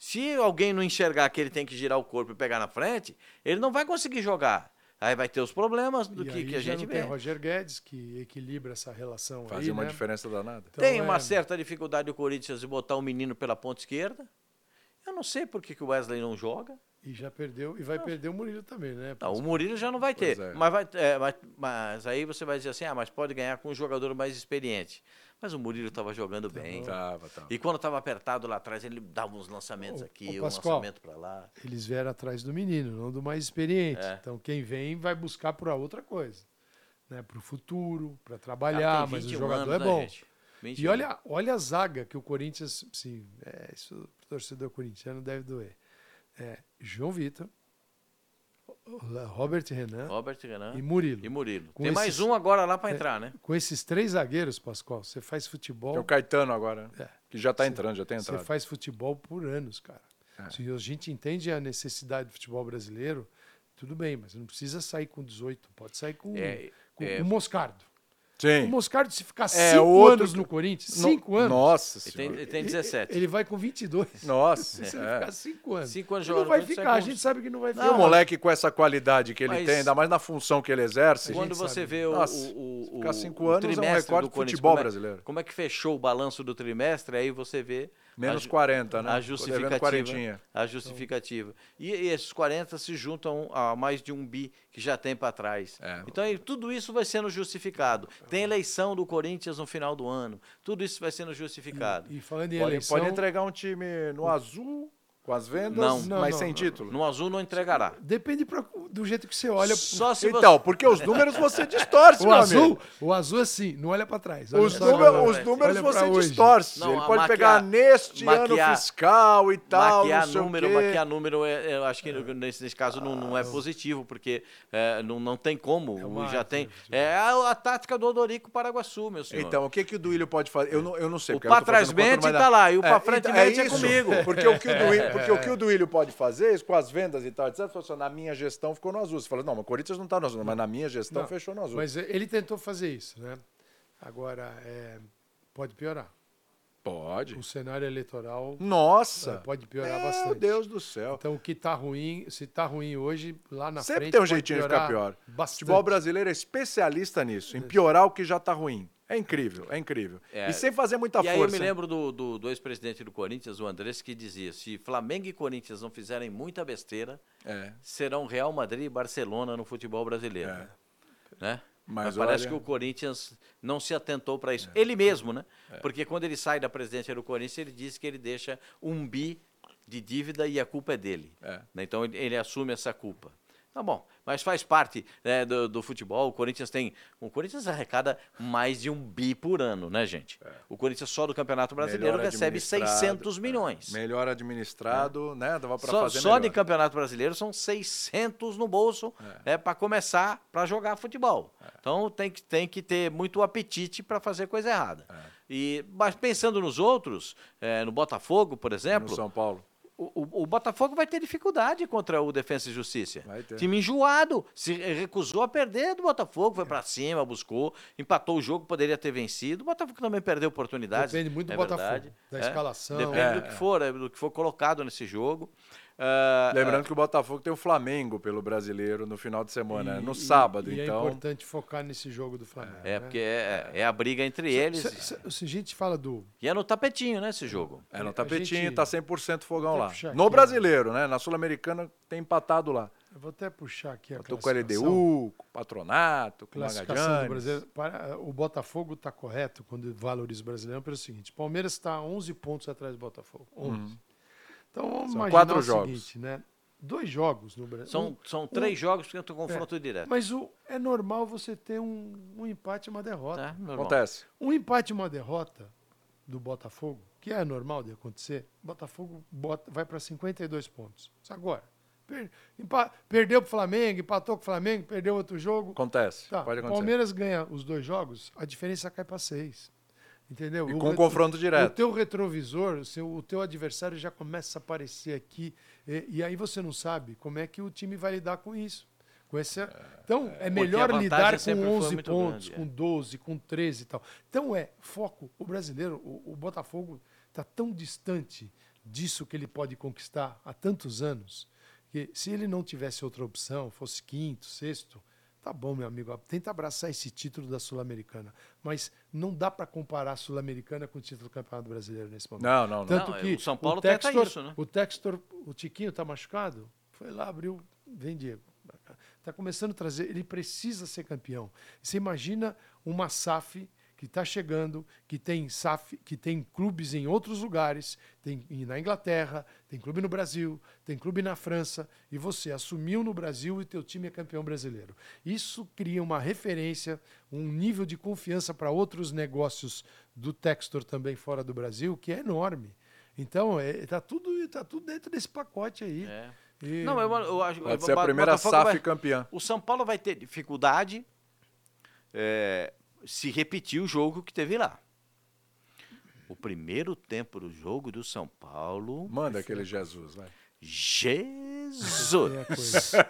Speaker 3: Se alguém não enxergar que ele tem que girar o corpo e pegar na frente, ele não vai conseguir jogar. Aí vai ter os problemas do
Speaker 2: E
Speaker 3: que,
Speaker 2: aí
Speaker 3: que a
Speaker 2: já
Speaker 3: gente
Speaker 2: não
Speaker 3: vê.
Speaker 2: tem Roger Guedes, que equilibra essa relação aí,
Speaker 1: uma
Speaker 2: né?
Speaker 1: diferença danada.
Speaker 2: Então,
Speaker 3: Tem uma
Speaker 2: é,
Speaker 3: certa dificuldade o Corinthians de botar o menino pela ponta esquerda. Eu não sei por que, que o Wesley não joga.
Speaker 2: E já perdeu, e vai perder o Murilo também, né?
Speaker 3: Não, o Murilo já não vai ter.
Speaker 1: É.
Speaker 3: Mas, vai, é, mas, mas aí você vai dizer assim, ah, mas pode ganhar com um jogador mais experiente. Mas o Murilo estava jogando bem.
Speaker 1: Tava, tava.
Speaker 3: E quando estava apertado lá atrás, ele dava uns lançamentos
Speaker 2: Ô,
Speaker 3: aqui,
Speaker 2: ô,
Speaker 3: um
Speaker 2: Pascoal.
Speaker 3: lançamento para lá.
Speaker 2: Eles vieram atrás do menino, não do mais experiente.
Speaker 3: É.
Speaker 2: Então quem vem vai buscar para outra coisa. Né? Para o futuro, para
Speaker 3: Ah,
Speaker 2: trabalhar,
Speaker 3: tem
Speaker 2: mas o
Speaker 3: 21
Speaker 2: jogador
Speaker 3: anos,
Speaker 2: é
Speaker 3: né,
Speaker 2: bom.
Speaker 3: gente?
Speaker 2: E
Speaker 3: 21.
Speaker 2: olha, olha a zaga que o Corinthians. Sim, é, isso o torcedor corintiano deve doer. É, João Vitor, Robert Renan
Speaker 3: Robert Renan
Speaker 2: e Murilo.
Speaker 3: e Murilo.
Speaker 2: Com
Speaker 3: Tem mais
Speaker 2: esses-
Speaker 3: um agora lá para
Speaker 2: É,
Speaker 3: entrar, né?
Speaker 2: Com esses três zagueiros, Pascoal, você faz futebol.
Speaker 1: Tem o Caetano agora, né?
Speaker 2: É.
Speaker 1: que já tá
Speaker 2: Você-
Speaker 1: entrando, já tem
Speaker 2: Você
Speaker 1: entrado.
Speaker 2: faz futebol por anos, cara.
Speaker 1: É.
Speaker 2: Se a gente entende a necessidade do futebol brasileiro, tudo bem, mas não precisa sair com 18, pode sair com,
Speaker 3: É,
Speaker 2: com,
Speaker 3: é.
Speaker 2: com o Moscardo. O
Speaker 1: Sim.
Speaker 2: Moscardo, se ficar
Speaker 1: É,
Speaker 2: cinco
Speaker 1: outro
Speaker 2: anos no Corinthians,
Speaker 1: No-
Speaker 2: cinco anos,
Speaker 1: Nossa
Speaker 3: Ele tem, ele tem
Speaker 2: ele-
Speaker 3: 17.
Speaker 2: ele vai com 22.
Speaker 1: Nossa. *laughs*
Speaker 2: Se ele
Speaker 1: é.
Speaker 2: ficar cinco anos,
Speaker 3: Cinco anos
Speaker 2: ele não
Speaker 3: jogando
Speaker 2: vai
Speaker 3: Corinthians,
Speaker 2: ficar. A gente sabe que não vai
Speaker 1: E
Speaker 2: ficar.
Speaker 1: o moleque com essa qualidade que ele
Speaker 3: Mas-
Speaker 1: tem, ainda mais na função que ele exerce,
Speaker 3: Quando você
Speaker 2: sabe.
Speaker 3: vê o,
Speaker 1: Nossa,
Speaker 3: o, o,
Speaker 1: ficar
Speaker 3: o-
Speaker 1: cinco
Speaker 3: o
Speaker 1: anos é um recorde
Speaker 3: do
Speaker 1: do futebol
Speaker 3: como é-
Speaker 1: brasileiro.
Speaker 3: Como é que fechou o balanço do trimestre, aí você vê
Speaker 1: menos
Speaker 3: a, ju-
Speaker 1: 40, né?
Speaker 3: a justificativa. A justificativa. E, e esses 40 se juntam a mais de um bi que já tem para trás.
Speaker 1: É.
Speaker 3: Então tudo isso vai sendo justificado. Tem eleição do Corinthians no final do ano. Tudo isso vai sendo justificado.
Speaker 2: E falando em
Speaker 1: Pode,
Speaker 2: eleição,
Speaker 1: pode entregar um time no azul, com as vendas,
Speaker 3: Não.
Speaker 2: Não,
Speaker 1: mas
Speaker 2: não,
Speaker 1: sem
Speaker 2: não.
Speaker 1: título.
Speaker 3: No azul não entregará.
Speaker 2: depende pra- do jeito que você olha.
Speaker 3: Só se
Speaker 1: Então, porque os números você distorce, *laughs*
Speaker 2: o
Speaker 1: meu
Speaker 2: azul,
Speaker 1: amigo.
Speaker 2: o azul é assim, não olha pra trás. olha
Speaker 1: Os,
Speaker 2: só
Speaker 1: número- os números
Speaker 2: Olha
Speaker 1: você
Speaker 2: hoje.
Speaker 1: distorce.
Speaker 3: Não,
Speaker 1: Ele pode
Speaker 3: maquiar-
Speaker 1: pegar neste
Speaker 3: maquiar-
Speaker 1: ano fiscal e tal,
Speaker 3: maquiar
Speaker 1: não sei
Speaker 3: número,
Speaker 1: o quê.
Speaker 3: maquiar número, é- é, eu acho que nesse, nesse caso não, não é positivo, porque é, não, não tem como.
Speaker 2: É uma
Speaker 3: já
Speaker 2: arte,
Speaker 3: tem.
Speaker 2: né.
Speaker 3: É a, a tática do Odorico Paraguaçu, meu senhor.
Speaker 1: Então, o que, que o Duílio pode fazer? Eu não, eu não sei.
Speaker 3: O pra trás mente
Speaker 1: mas
Speaker 3: tá lá, e o
Speaker 1: É,
Speaker 3: pra frente
Speaker 1: então,
Speaker 3: mente é comigo.
Speaker 1: Porque o que o Duílio, *laughs* porque o, que o Duílio pode fazer, isso com as vendas e tal, etc. Falou assim, na minha gestão ficou no azul. Você fala, não, mas o Corinthians não tá no azul, mas na minha gestão
Speaker 2: Não,
Speaker 1: fechou no azul.
Speaker 2: Mas ele tentou fazer isso, né? Agora, é, pode piorar.
Speaker 1: Pode.
Speaker 2: O cenário eleitoral
Speaker 1: Nossa!
Speaker 2: é, pode piorar
Speaker 1: Meu
Speaker 2: bastante.
Speaker 1: Deus do céu.
Speaker 2: Então, o que tá ruim, se tá ruim hoje, lá na
Speaker 1: Sempre
Speaker 2: frente
Speaker 1: tem um jeitinho de ficar pior. O
Speaker 2: Bastante.
Speaker 1: futebol brasileiro é especialista nisso, em piorar o que já tá ruim. É incrível, é incrível.
Speaker 3: É.
Speaker 1: E sem fazer muita
Speaker 3: E aí eu
Speaker 1: força.
Speaker 3: me lembro do, do, do ex-presidente do Corinthians, o Andrés, que dizia: se Flamengo e Corinthians não fizerem muita besteira,
Speaker 1: É.
Speaker 3: serão Real Madrid e Barcelona no futebol brasileiro.
Speaker 1: É.
Speaker 3: Né?
Speaker 1: Mas
Speaker 3: Mas, parece
Speaker 1: olha-
Speaker 3: que o Corinthians não se atentou para isso. Ele mesmo, né? Porque quando ele sai da presidência do Corinthians, ele diz que ele deixa um bi de dívida e a culpa é dele.
Speaker 1: É.
Speaker 3: Né? Então ele, ele assume essa culpa. Tá bom, mas faz parte né, do, do futebol. O Corinthians tem. O Corinthians arrecada mais de um bi por ano, né, gente? O Corinthians só do Campeonato Brasileiro
Speaker 1: Melhor
Speaker 3: recebe
Speaker 1: administrado,
Speaker 3: 600
Speaker 1: é.
Speaker 3: milhões.
Speaker 1: Melhor administrado, né? Dava pra
Speaker 3: Só,
Speaker 1: fazer
Speaker 3: só de. Campeonato Brasileiro são 600 no bolso é. para começar para jogar futebol.
Speaker 1: É.
Speaker 3: Então tem que, tem que ter muito apetite para fazer coisa errada.
Speaker 1: É.
Speaker 3: E, mas pensando nos outros, é, no Botafogo, por
Speaker 1: no
Speaker 3: exemplo,
Speaker 1: São Paulo.
Speaker 3: O, o- Botafogo vai ter dificuldade contra o Defensa e Justiça.
Speaker 1: Vai ter.
Speaker 3: Time enjoado, se recusou a perder do Botafogo, foi para cima, buscou, empatou o jogo, poderia ter vencido. O Botafogo também perdeu oportunidades.
Speaker 2: Depende muito do
Speaker 3: é
Speaker 2: Botafogo,
Speaker 3: verdade.
Speaker 2: da
Speaker 3: É,
Speaker 2: escalação.
Speaker 3: Depende
Speaker 1: É,
Speaker 3: do que for, é, do que for colocado nesse jogo. Ah,
Speaker 1: Lembrando que o Botafogo tem o Flamengo pelo brasileiro no final de semana, né?
Speaker 2: E-
Speaker 1: no
Speaker 2: e-
Speaker 1: sábado,
Speaker 2: e
Speaker 1: então.
Speaker 2: é importante focar nesse jogo do Flamengo.
Speaker 3: É,
Speaker 2: né?
Speaker 3: porque é, é a briga entre eles.
Speaker 2: Se, se- se a gente fala do.
Speaker 3: E é no tapetinho, né, esse jogo.
Speaker 1: É no
Speaker 2: a
Speaker 1: tapetinho,
Speaker 2: gente-
Speaker 1: tá 100% fogão lá. No
Speaker 2: aqui,
Speaker 1: brasileiro, né? Na Sul-Americana tem empatado lá.
Speaker 2: Eu vou até puxar aqui a
Speaker 1: Eu tô com o
Speaker 2: classificação.
Speaker 1: LDU, com o Patronato, com o
Speaker 2: Classificação do
Speaker 1: Magadianes.
Speaker 2: brasileiro. Para- o Botafogo está correto quando valoriza o brasileiro pelo seguinte: Palmeiras está 11 pontos atrás do Botafogo. 11. Então vamos.
Speaker 1: São quatro
Speaker 2: o
Speaker 1: jogos.
Speaker 2: seguinte, né? Dois jogos no Brasil.
Speaker 3: São, são três jogos que tem confronto direto.
Speaker 2: Mas o, é normal você ter um, um empate e uma derrota.
Speaker 3: Normal.
Speaker 1: Acontece.
Speaker 2: Um empate e uma derrota do Botafogo, que é normal de acontecer, o Botafogo bota- vai para 52 pontos. Isso agora. Per- empa- perdeu para o Flamengo, empatou com o Flamengo, perdeu outro jogo.
Speaker 1: Acontece.
Speaker 2: Tá,
Speaker 1: Pode
Speaker 2: o
Speaker 1: acontecer.
Speaker 2: Palmeiras ganha os dois jogos, a diferença cai para seis. Entendeu?
Speaker 1: E
Speaker 2: O
Speaker 1: com
Speaker 2: retro-
Speaker 1: confronto
Speaker 2: O
Speaker 1: direto.
Speaker 2: teu retrovisor, o, seu, o teu adversário já começa a aparecer aqui. E, e aí você não sabe como é que o time vai lidar com isso. Com esse, então, é melhor
Speaker 3: a vantagem
Speaker 2: lidar com
Speaker 3: foi
Speaker 2: 11
Speaker 3: muito
Speaker 2: pontos,
Speaker 3: grande, é.
Speaker 2: com 12, com 13 e tal. Então, é foco. O brasileiro, o, o Botafogo, está tão distante disso que ele pode conquistar há tantos anos, que se ele não tivesse outra opção, fosse quinto, sexto, Tá bom, meu amigo, tenta abraçar esse título da Sul-Americana. Mas não dá para comparar a Sul-Americana com o título do Campeonato Brasileiro nesse momento.
Speaker 1: Não, não, não.
Speaker 2: Tanto
Speaker 3: Não,
Speaker 2: que
Speaker 3: o São Paulo tenta
Speaker 2: Textor,
Speaker 3: isso, né?
Speaker 2: O Textor, o Tiquinho tá machucado? Foi lá, abriu, vem Diego. Tá começando a trazer, ele precisa ser campeão. Você imagina uma SAF que está chegando, que tem SAF, que tem clubes em outros lugares, tem e na Inglaterra, tem clube no Brasil, tem clube na França, e você assumiu no Brasil e teu time é campeão brasileiro. Isso cria uma referência, um nível de confiança para outros negócios do Textor também fora do Brasil, que é enorme. Então, é, tá tudo, tá tudo dentro desse pacote aí.
Speaker 3: É.
Speaker 2: E-
Speaker 3: Não, eu, eu acho
Speaker 1: Pode ser a primeira
Speaker 3: Botafogo
Speaker 1: SAF
Speaker 3: vai-
Speaker 1: campeã.
Speaker 3: O São Paulo vai ter dificuldade é, se repetir o jogo que teve lá. O primeiro tempo do jogo do São Paulo.
Speaker 1: Manda aquele Jesus, vai.
Speaker 3: Jesus! *laughs*
Speaker 2: É coisa.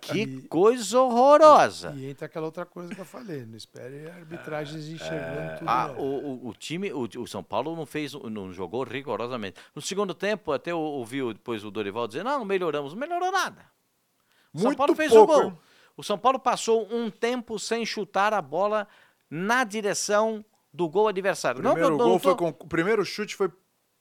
Speaker 3: Que coisa horrorosa!
Speaker 2: E entra aquela outra coisa que eu falei, não espere arbitragens enxergando tudo.
Speaker 3: Ah,
Speaker 2: não.
Speaker 3: o, o- o time, o, o São Paulo não fez, não jogou rigorosamente. No segundo tempo, até eu ouvi depois o Dorival dizer, não, melhoramos. Não melhorou nada. O São
Speaker 1: Muito
Speaker 3: Paulo fez
Speaker 1: pouco,
Speaker 3: o gol.
Speaker 1: hein?
Speaker 3: O São Paulo passou um tempo sem chutar a bola na direção do gol
Speaker 1: O
Speaker 3: adversário.
Speaker 1: primeiro
Speaker 3: não,
Speaker 1: gol
Speaker 3: não
Speaker 1: foi
Speaker 3: tô-
Speaker 1: com. O primeiro chute foi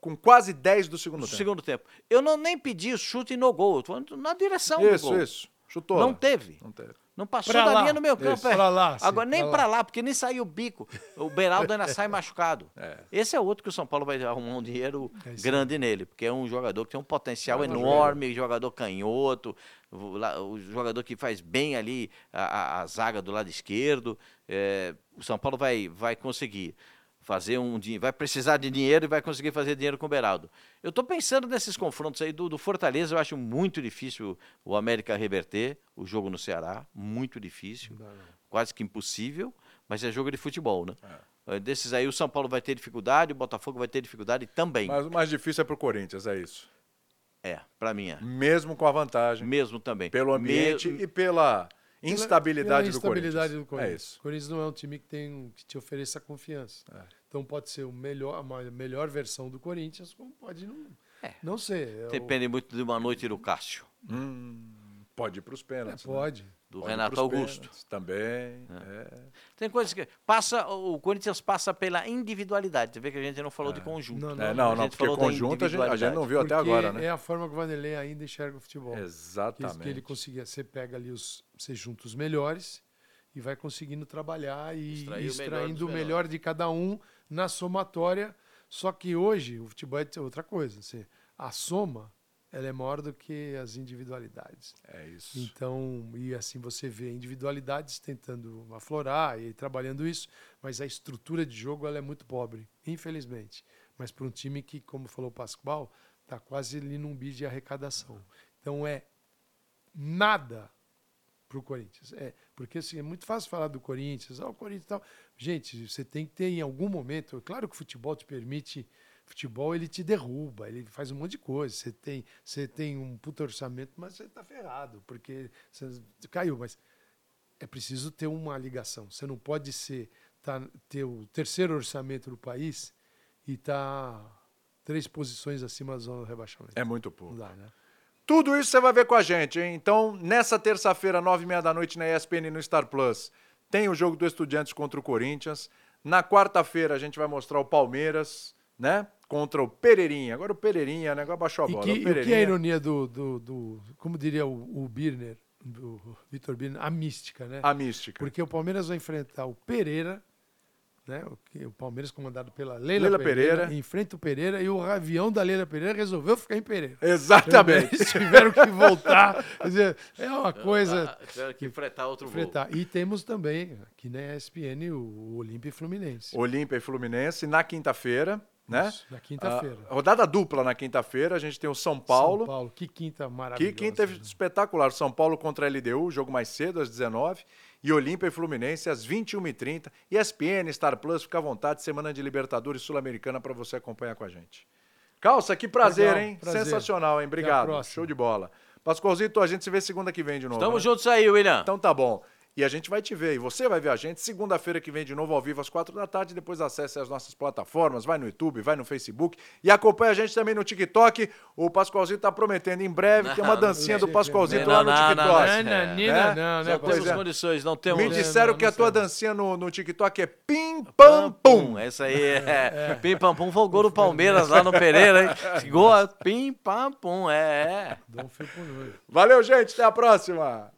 Speaker 1: com quase 10 do segundo
Speaker 3: no
Speaker 1: tempo.
Speaker 3: segundo tempo. Eu não nem pedi o chute no gol, eu tô na direção
Speaker 1: Isso,
Speaker 3: do gol.
Speaker 1: isso. Chutou.
Speaker 3: Não teve.
Speaker 1: Não teve.
Speaker 3: Não passou
Speaker 2: Pra
Speaker 3: da
Speaker 2: lá.
Speaker 3: linha no meu campo.
Speaker 2: Isso.
Speaker 3: é.
Speaker 2: Lá, sim,
Speaker 3: Agora, nem
Speaker 2: pra lá.
Speaker 3: lá. porque nem saiu o bico. O Beraldo ainda sai machucado. Esse é outro que o São Paulo vai arrumar um dinheiro
Speaker 2: É
Speaker 3: grande nele, porque é um jogador que tem um potencial enorme, jogador canhoto, o, lá- o jogador que faz bem ali a, a- a zaga do lado esquerdo. É, o São Paulo vai, vai conseguir fazer um dinheiro, vai precisar de dinheiro e vai conseguir fazer dinheiro com o Beraldo. Eu estou pensando nesses confrontos aí do, do Fortaleza, eu acho muito difícil o América reverter o jogo no Ceará, muito difícil, quase que impossível, mas é jogo de futebol, né? Eh, Desses aí o São Paulo vai ter dificuldade, o Botafogo vai ter dificuldade também.
Speaker 1: Mas o mais difícil é pro Corinthians, é isso.
Speaker 3: É, para mim é.
Speaker 1: Mesmo com a vantagem,
Speaker 3: Mesmo também.
Speaker 1: pelo ambiente
Speaker 3: Me-
Speaker 1: e pela
Speaker 2: Pela-
Speaker 1: instabilidade,
Speaker 2: pela
Speaker 1: do, Corinthians.
Speaker 2: instabilidade do Corinthians.
Speaker 1: É isso.
Speaker 2: O Corinthians não é um time que, tem, que te ofereça confiança.
Speaker 1: É.
Speaker 2: Então pode ser o melhor, a melhor versão do Corinthians, como pode não,
Speaker 3: É.
Speaker 2: não ser. É o-
Speaker 3: Depende muito de uma noite do Cássio,
Speaker 1: Hum, pode ir pros
Speaker 2: é,
Speaker 1: pênaltis. né?
Speaker 2: pode.
Speaker 3: do
Speaker 1: Pode
Speaker 3: Renato Augusto.
Speaker 1: pênaltis Também. é.
Speaker 3: Tem coisas que passa, o Corinthians passa pela individualidade. Você vê que a gente não falou de conjunto.
Speaker 2: Não,
Speaker 1: É,
Speaker 2: não,
Speaker 1: não, não, porque conjunto a gente, a gente não viu até
Speaker 2: Porque
Speaker 1: agora, né?
Speaker 2: É a forma que o Vanderlei ainda enxerga o futebol. Que,
Speaker 1: Exatamente.
Speaker 2: que ele conseguia. Você pega ali os. Você junta os melhores e vai conseguindo trabalhar e
Speaker 3: Extrair o melhor
Speaker 2: extraindo o melhor de cada um na somatória. Só que hoje o futebol é outra coisa. Assim, a soma ela é maior do que as individualidades.
Speaker 1: É isso.
Speaker 2: Então, e assim você vê individualidades tentando aflorar e trabalhando isso, mas a estrutura de jogo ela é muito pobre, infelizmente. Mas para um time que, como falou o Pascoal, está quase ali num bid de arrecadação. Então é nada para o Corinthians. É, porque assim, é muito fácil falar do Corinthians, ah, o Corinthians e tal. Gente, você tem que ter em algum momento, claro que o futebol te permite, futebol ele te derruba, ele faz um monte de coisa. Você tem, você tem um puto orçamento, mas você está ferrado, porque você caiu, mas é preciso ter uma ligação. Você não pode ser tá, ter o terceiro orçamento do país e estar três posições acima da zona do rebaixamento.
Speaker 1: É muito pouco.
Speaker 2: Dá, né?
Speaker 1: Tudo isso você vai ver com a gente, hein? Então, nessa terça-feira, nove e meia da noite, na ESPN e no Star Plus, tem o jogo do Estudiantes contra o Corinthians. Na quarta-feira, a gente vai mostrar o Palmeiras, né? Contra o Pereirinha. Agora o Pereirinha, né? Agora baixou a
Speaker 2: E
Speaker 1: bola.
Speaker 2: que,
Speaker 1: o
Speaker 2: e que é a ironia do, do, do- como diria o, o Birner, o Vitor Birner, a mística, né?
Speaker 1: A mística.
Speaker 2: Porque o Palmeiras vai enfrentar o Pereira, né? O, Palmeiras comandado pela Leila,
Speaker 1: Leila
Speaker 2: Pereira,
Speaker 1: Pereira.
Speaker 2: enfrenta o Pereira e o avião da Leila Pereira resolveu ficar em Pereira.
Speaker 1: Exatamente.
Speaker 2: Eles tiveram que voltar. Quer dizer, é uma coisa.
Speaker 3: Ah, tiveram que fretar outro voo.
Speaker 2: enfrentar. E temos também, aqui na ESPN, o, o Olímpia e Fluminense.
Speaker 1: Olímpia e Fluminense na quinta-feira, né?
Speaker 2: Isso, na quinta-feira.
Speaker 1: Ah, rodada dupla na quinta-feira. A gente tem o São Paulo.
Speaker 2: São Paulo, que quinta
Speaker 1: Que
Speaker 2: maravilhosa.
Speaker 1: quinta
Speaker 2: né?
Speaker 1: espetacular. São Paulo contra a LDU, jogo mais cedo, às 19 e Olímpia e Fluminense às 21h30. ESPN, Star Plus, fica à vontade, semana de Libertadores Sul-Americana para você acompanhar com a gente. Calça, que prazer,
Speaker 2: Legal,
Speaker 1: hein?
Speaker 2: prazer.
Speaker 1: Sensacional, hein? Obrigado. Show de bola. Pascoalzito, a gente se vê segunda que vem de novo.
Speaker 3: Tamo
Speaker 1: né?
Speaker 3: juntos aí, William.
Speaker 1: Então tá bom. E a gente vai te ver, e você vai ver a gente segunda-feira que vem de novo ao vivo às quatro da tarde. Depois acesse as nossas plataformas, vai no YouTube, vai no Facebook e acompanha a gente também no TikTok. O Pascoalzito tá prometendo em breve tem uma
Speaker 3: Não,
Speaker 1: dancinha
Speaker 2: não
Speaker 1: do
Speaker 3: não,
Speaker 1: lá no
Speaker 3: não, não,
Speaker 1: TikTok.
Speaker 3: não,
Speaker 2: Não,
Speaker 3: É.
Speaker 2: Nanina,
Speaker 1: É?
Speaker 2: não, né?
Speaker 1: coisa-
Speaker 3: Temos condições, não temos.
Speaker 1: Me
Speaker 2: Não,
Speaker 1: disseram
Speaker 2: não,
Speaker 1: que a
Speaker 2: não
Speaker 1: tua dancinha no, no TikTok é pim pam pum.
Speaker 3: Essa aí *laughs* é. Pim pam pum foi o gol do Palmeiras lá no Pereira, hein? Gol, pim pam pum, é, é.
Speaker 2: Dá um fio noivo.
Speaker 1: Valeu, gente. Até a próxima.